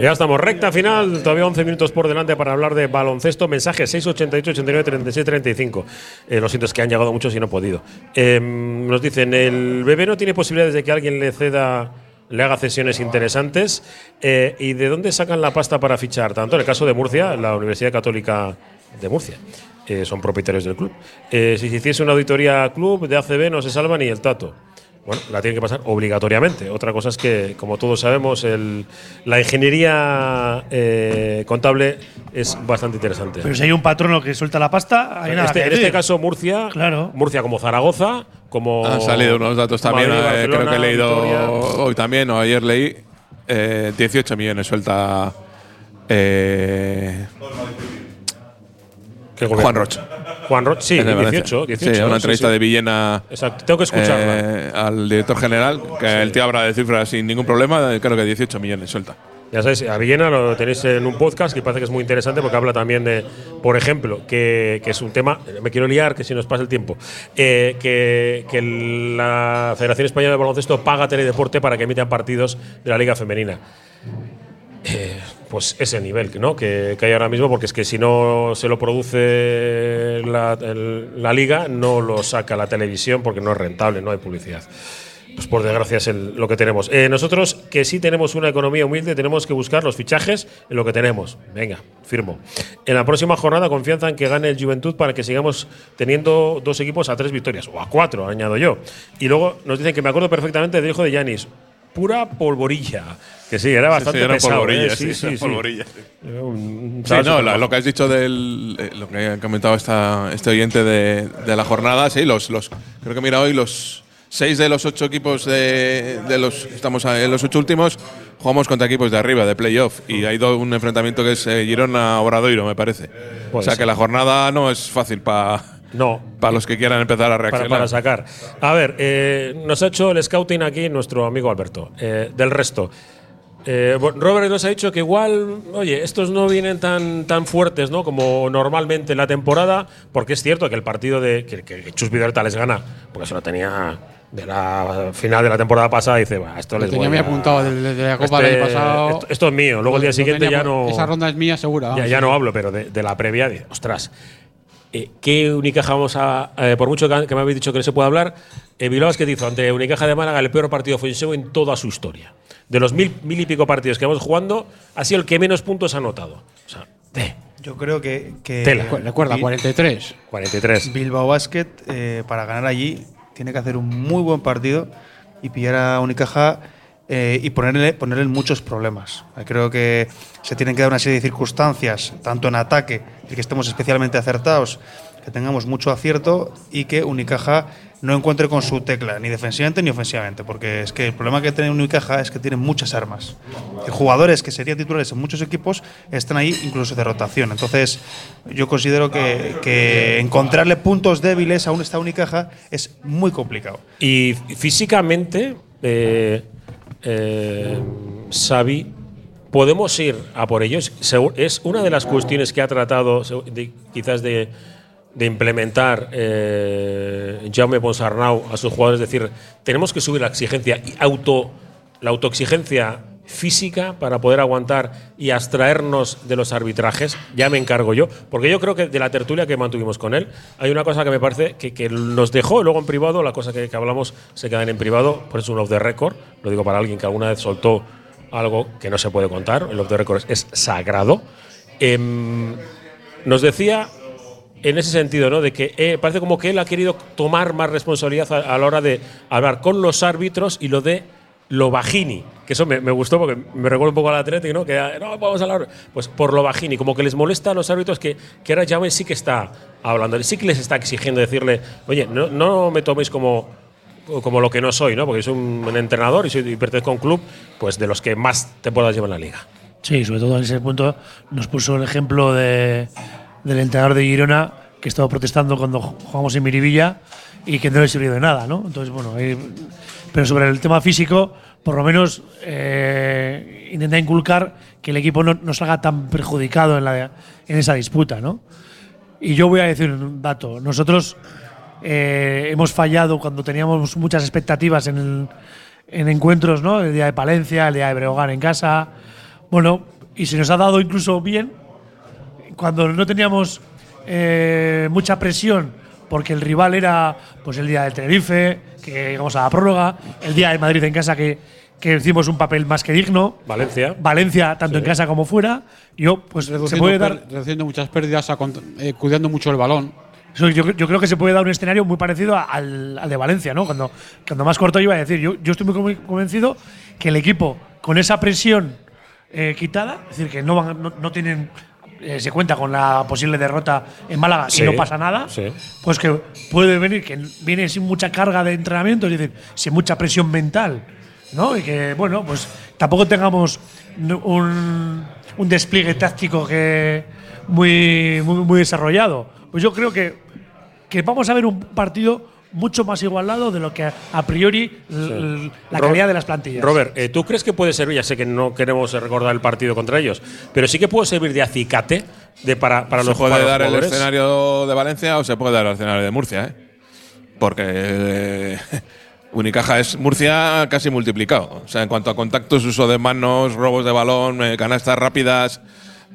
Ya estamos, recta final, todavía 11 minutos por delante para hablar de baloncesto. Mensaje 688 89 36 35. Eh, lo siento, es que han llegado muchos y no he podido. Eh, nos dicen, el bebé no tiene posibilidades de que alguien le ceda, le haga cesiones interesantes. Eh, ¿Y de dónde sacan la pasta para fichar? Tanto en el caso de Murcia, la Universidad Católica de Murcia. eh, son propietarios del club. Eh, si se hiciese una auditoría club de ACB no se salva ni el tato. Bueno, la tienen que pasar obligatoriamente. Otra cosa es que, como todos sabemos, el- la ingeniería eh, contable es bastante interesante. Pero si hay un patrono que suelta la pasta, hay en nada este, que en este caso, Murcia, Claro. Murcia como Zaragoza, como. Han salido unos datos también, Madrid, eh, creo que he leído hoy también, o ayer leí, eh, 18 millones suelta eh. Juan Rocha. Juan Rocha, sí, En el Valencia. 18, 18. Sí, una entrevista sí. de Villena Exacto, tengo que escucharla. eh, al director general, que el tío habla de cifras sin ningún problema, creo que 18 millones suelta. Ya sabéis, a Villena lo tenéis en un podcast que parece que es muy interesante porque habla también de, por ejemplo, que, que es un tema, me quiero liar, que si nos pasa el tiempo, eh, que, que la Federación Española de Baloncesto paga Teledeporte para que emitan partidos de la Liga Femenina. Eh, pues ese nivel ¿no? que, que hay ahora mismo, porque es que si no se lo produce la, liga, no lo saca la televisión porque no es rentable, no hay publicidad. Pues por desgracia es lo que tenemos. Eh, nosotros, que sí tenemos una economía humilde, tenemos que buscar los fichajes en lo que tenemos. Venga, firmo. En la próxima jornada, confianza en que gane el Juventud para que sigamos teniendo dos equipos a tres victorias, o a cuatro, añado yo. Y luego nos dicen que me acuerdo perfectamente del hijo de Yanis. Pura polvorilla. Que sí, era bastante sí, era pesado. polvorilla, ¿eh? sí, era polvorilla. Un- Sí, no, lo que has dicho del. eh, lo que ha comentado esta, este oyente de, de la jornada, sí, los, los. Creo que mira hoy los. Seis de los ocho equipos de, de los. Estamos en los ocho últimos. Jugamos contra equipos de arriba, de playoff. Y hay do- un enfrentamiento que es eh, Girona-Obradoiro, me parece. o sea que la jornada no es fácil para. No. Para los que quieran empezar a para, reaccionar. para sacar. A ver, eh, nos ha hecho el scouting aquí nuestro amigo Alberto. Eh, del resto. Eh, Robert nos ha dicho que igual, oye, estos no vienen tan, tan fuertes ¿no? como normalmente en la temporada, porque es cierto que el partido de que, que Chus Vidoreta les gana, porque eso lo tenía de la final de la temporada pasada, dice, "Bah, esto Lo les tenía voy a- apuntado de, de la Copa este- del año pasado. Esto, esto es mío. Luego el día siguiente tenía ya no. Esa ronda es mía, segura. Ya, no hablo, pero de, de la previa, de, ostras, eh, ¿qué Unicaja vamos a.? eh, por mucho que, que me habéis dicho que no se puede hablar, eh, Bilbao Basket hizo ante Unicaja de Málaga el peor partido ofensivo en toda su historia. De los mil, mil y pico partidos que vamos jugando, ha sido el que menos puntos ha anotado. O sea, Yo creo que. que Tela. Recuerda, Bi- 43. 43. Bilbao Basket, eh, para ganar allí, tiene que hacer un muy buen partido y pillar a Unicaja eh, y ponerle, ponerle muchos problemas. Eh, Creo que se tienen que dar una serie de circunstancias, tanto en ataque, y que estemos especialmente acertados, que tengamos mucho acierto y que Unicaja no encuentre con su tecla, ni defensivamente ni ofensivamente, porque es que el problema que tiene Unicaja es que tiene muchas armas. Jugadores que serían titulares en muchos equipos están ahí incluso de rotación. Entonces, yo considero que, encontrarle puntos débiles a esta Unicaja es muy complicado. Y físicamente, eh, eh, Xavi, podemos ir a por ellos. Es una de las cuestiones que ha tratado quizás de, de implementar eh, Jaume Ponsarnau a sus jugadores, es decir, tenemos que subir la exigencia y auto, la autoexigencia física para poder aguantar y abstraernos de los arbitrajes, ya me encargo yo, porque yo creo que de la tertulia que mantuvimos con él, hay una cosa que me parece que, que nos dejó luego en privado, la cosa que, que hablamos se quedan en privado, por eso un off the record, lo digo para alguien que alguna vez soltó algo que no se puede contar, el off the record es, es sagrado. Em, nos decía en ese sentido, ¿no? De que eh, parece como que él ha querido tomar más responsabilidad a, la hora de hablar con los árbitros y lo de lo bajini, que eso me, gustó porque me recuerda un poco al Atlético, ¿no? Que ah, no, vamos a hablar, pues por lo bajini, como que les molesta a los árbitros que, que ahora Jaume sí que está hablando, sí que les está exigiendo decirle, oye, no, me toméis como, como lo que no soy, ¿no? Porque soy un, entrenador y, soy, y pertenezco a un club, pues de los que más temporadas llevan la liga. Sí, sobre todo en ese punto nos puso el ejemplo de, del entrenador de Girona que estaba protestando cuando jugamos en Miribilla y que no le sirvió de nada, ¿no? Entonces, bueno, pero sobre el tema físico, por lo menos eh, intenta inculcar que el equipo no, no salga tan perjudicado en, la, en esa disputa, ¿no? Y yo voy a decir un dato. Nosotros eh, hemos fallado cuando teníamos muchas expectativas en, en encuentros, ¿no? El día de Palencia, el día de Breogán en casa. Bueno, y se nos ha dado incluso bien cuando no teníamos eh, mucha presión porque el rival era pues el día del Tenerife, que llegamos a la prórroga, el día de Madrid en casa que, que hicimos un papel más que digno. Valencia. Valencia, tanto en casa como fuera. Yo, pues se Reduciendo, puede per- dar. reduciendo muchas pérdidas, a eh, cuidando mucho el balón. Yo, yo creo que se puede dar un escenario muy parecido a- al, al de Valencia, ¿no? Cuando, cuando más corto iba a decir, yo, yo estoy muy conven- convencido que el equipo, con esa presión eh, quitada, es decir, que no, van, no, no tienen. Eh, se cuenta con la posible derrota en Málaga Sí, y no pasa nada, sí. pues que puede venir, que viene sin mucha carga de entrenamiento, es decir, sin mucha presión mental, ¿no? Y que, bueno, pues tampoco tengamos un, un despliegue táctico que muy, muy, muy desarrollado. Pues yo creo que, que vamos a ver un partido mucho más igualado de lo que a priori la calidad de las plantillas. Robert, eh, ¿tú crees que puede servir? Ya sé que no queremos recordar el partido contra ellos, pero sí que puede servir de acicate de para, para se los puede dar el jugadores? escenario de Valencia o se puede dar el escenario de Murcia, ¿eh? Porque eh, Unicaja es Murcia casi multiplicado. O sea, en cuanto a contactos, uso de manos, robos de balón, eh, canastas rápidas.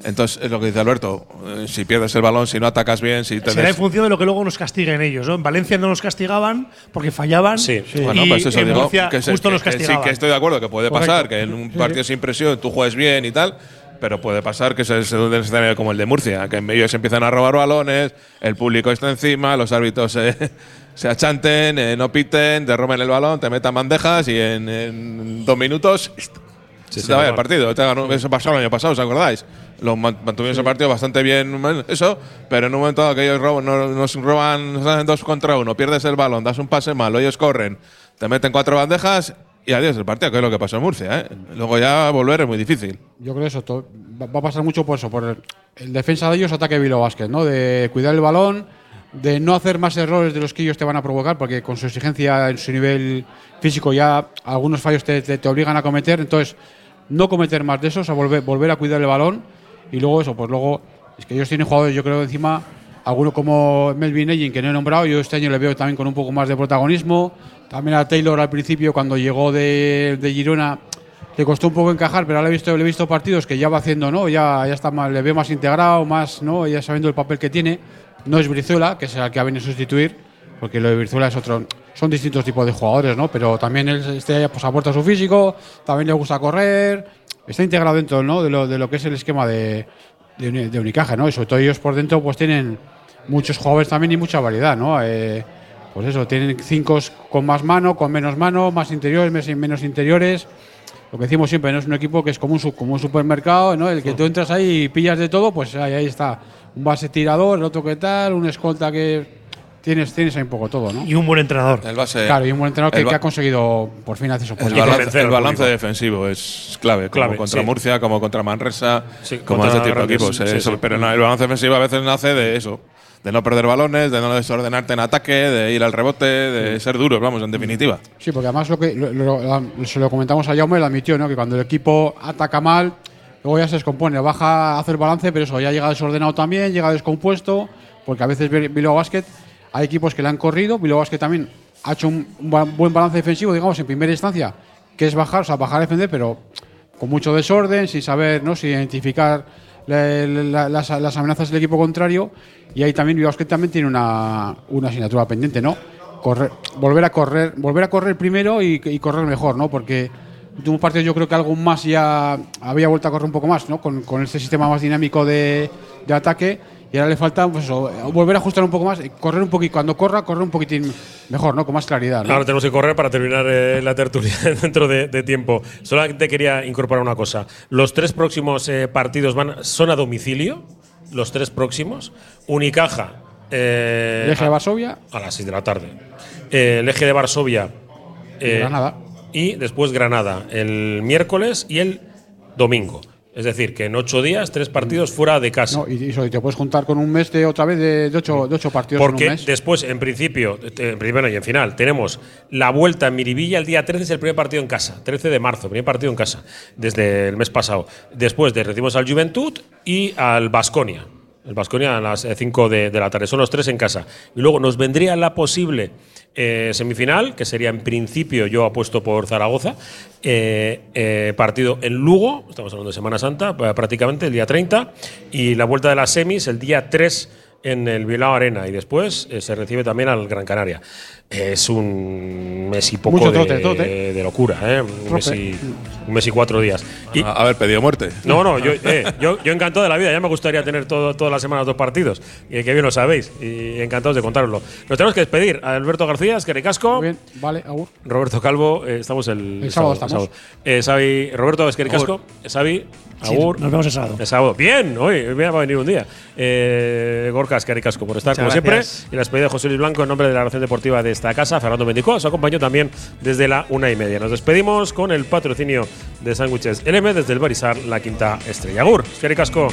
Entonces, es lo que dice Alberto. eh, si pierdes el balón, si no atacas bien, si te Será en función de lo que luego nos castiguen ellos. ¿no? En Valencia no nos castigaban porque fallaban. Bueno, y pues eso en digo, Murcia que, se- justo que- nos que sí, castigaban. que estoy de acuerdo, que puede Correcto. pasar, que en un Sí, partido sí. sin presión tú juegues bien y tal, pero puede pasar que se se un escenario como el de Murcia, que se empiezan a robar balones, el público está encima, los árbitros se, se achanten, eh, no piten, te roben el balón, te metan bandejas y en, en dos minutos se sí, te vaya el partido. Eso pasó el año pasado, ¿os acordáis? Lo man- mantuvieron ese partido bastante bien, eso, pero en un momento dado que ellos roban, no- nos roban, nos hacen dos contra uno, pierdes el balón, das un pase malo, ellos corren, te meten cuatro bandejas y adiós el partido, que es lo que pasó en Murcia. ¿eh? Luego ya volver es muy difícil. Yo creo eso to- va a pasar mucho por eso, por el, el defensa de ellos, ataque Bilbao Basket, ¿no? De cuidar el balón, de no hacer más errores de los que ellos te van a provocar, porque con su exigencia en su nivel físico ya algunos fallos te, te- te obligan a cometer, entonces no cometer más de esos, a volver, volver a cuidar el balón y luego eso, pues luego es que ellos tienen jugadores, yo creo encima alguno como Melvin Egin, que no he nombrado, yo este año le veo también con un poco más de protagonismo, también a Taylor al principio cuando llegó de, de Girona le costó un poco encajar, pero ahora he visto, le he visto partidos que ya va haciendo, ¿no? Ya, ya está más, le veo más integrado, más, ¿no? Ya sabiendo el papel que tiene. No es Brizuela, que es el que ha venido a sustituir, porque lo de Brizuela es otro. Son distintos tipos de jugadores, ¿no? Pero también él este, pues, aporta su físico, también le gusta correr, está integrado dentro, ¿no? De lo, de lo que es el esquema de, de, de Unicaja, ¿no? Y sobre todo ellos por dentro, pues tienen muchos jugadores también y mucha variedad, ¿no? Eh, pues eso, tienen cinco con más mano, con menos mano, más interiores, menos interiores. Lo que decimos siempre, no es un equipo que es como un, como un supermercado, ¿no? El que tú entras ahí y pillas de todo, pues ahí, ahí está. Un base tirador, el otro que tal, un escolta que tienes, tienes ahí un poco todo, ¿no? Y un buen entrenador. El base, Claro, y un buen entrenador que, el que ha conseguido por fin hacer su El puesto. balance, el balance defensivo es clave, como Clave, contra sí. Murcia, como contra Manresa, Sí, como contra ese tipo de equipos. sí, eso. Pero no, el balance defensivo a veces nace de eso, de no perder balones, de no desordenarte en ataque, de ir al rebote, de ser duros, vamos, en definitiva. Sí, porque además lo que lo- lo- lo- se lo comentamos a Jaume, lo admitió, ¿no? Que cuando el equipo ataca mal, luego ya se descompone, baja a hacer balance, pero eso ya llega desordenado también, llega descompuesto, porque a veces Bil- Bilbao Basket hay equipos que le han corrido, Bilbao Basket también ha hecho un, buen balance defensivo, digamos, en primera instancia, que es bajar, o sea, bajar a defender, pero con mucho desorden, sin saber, ¿no? Sin identificar la- la- las, las amenazas del equipo contrario, y ahí también Bilbao Basket también tiene una, una asignatura pendiente, ¿no? correr, volver a correr, volver a correr primero y, y correr mejor, ¿no? Porque último partido yo creo que algo más ya había vuelto a correr un poco más, ¿no? Con, con este sistema más dinámico de, de ataque y ahora le falta pues eso, volver a ajustar un poco más, y correr un poquito, cuando corra, correr un poquitín mejor, ¿no? Con más claridad. ¿no? Ahora tenemos que correr para terminar eh, la tertulia dentro de, de tiempo. Solamente quería incorporar una cosa. Los tres próximos eh, partidos van, son a domicilio. Los tres próximos. Unicaja. Eh, El eje de a- Varsovia. A las 6 de la tarde. Eh, el eje de Varsovia. eh, Granada. Y después Granada. El miércoles y el domingo. Es decir, que en ocho días, tres partidos fuera de casa. No, y, y te puedes juntar con un mes de otra vez de, de ocho, de ocho partidos en Porque un mes. después, en principio, eh, en primero y en final, tenemos la vuelta en Miribilla el día 13, es el primer partido en casa. 13 de marzo, primer partido en casa, desde el mes pasado. Después de recibimos al Juventud y al Basconia. El Basconia a las 5 de, de la tarde. Son los tres en casa. Y luego nos vendría la posible eh, semifinal, que sería en principio, yo apuesto por Zaragoza. eh, eh, partido en Lugo, estamos hablando de Semana Santa, prácticamente el día 30. Y la vuelta de las semis el día 3 en el Bilbao Arena y después eh, se recibe también al Gran Canaria. Es un mes y poco Mucho de, trote, trote. de locura, ¿eh? Un mes, y, un mes y cuatro días. Y, A- haber pedido muerte. no, no, yo, eh, yo, yo encantado de la vida. Ya me gustaría tener todo, todas las semanas dos partidos. Y que bien lo sabéis. Y encantados de contároslo. Nos tenemos que despedir. A Alberto García, es que ricasco. Bien, vale, agur. Roberto Calvo, eh, estamos el, El sábado estamos. Eh, Xavi, Roberto Esquericasco, Xavi, Sí, Agur. nos vemos el sábado. El sábado. Bien, hoy me va a venir un día. Eh, Gorka Esquericasco por estar, Muchas como siempre. Y la despedida de José Luis Blanco en nombre de la relación deportiva de esta casa. Fernando Mendicó os acompañó también desde la una y media. Nos despedimos con el patrocinio de sándwiches LM desde el Barisar, la quinta estrella. Agur, Esquericasco.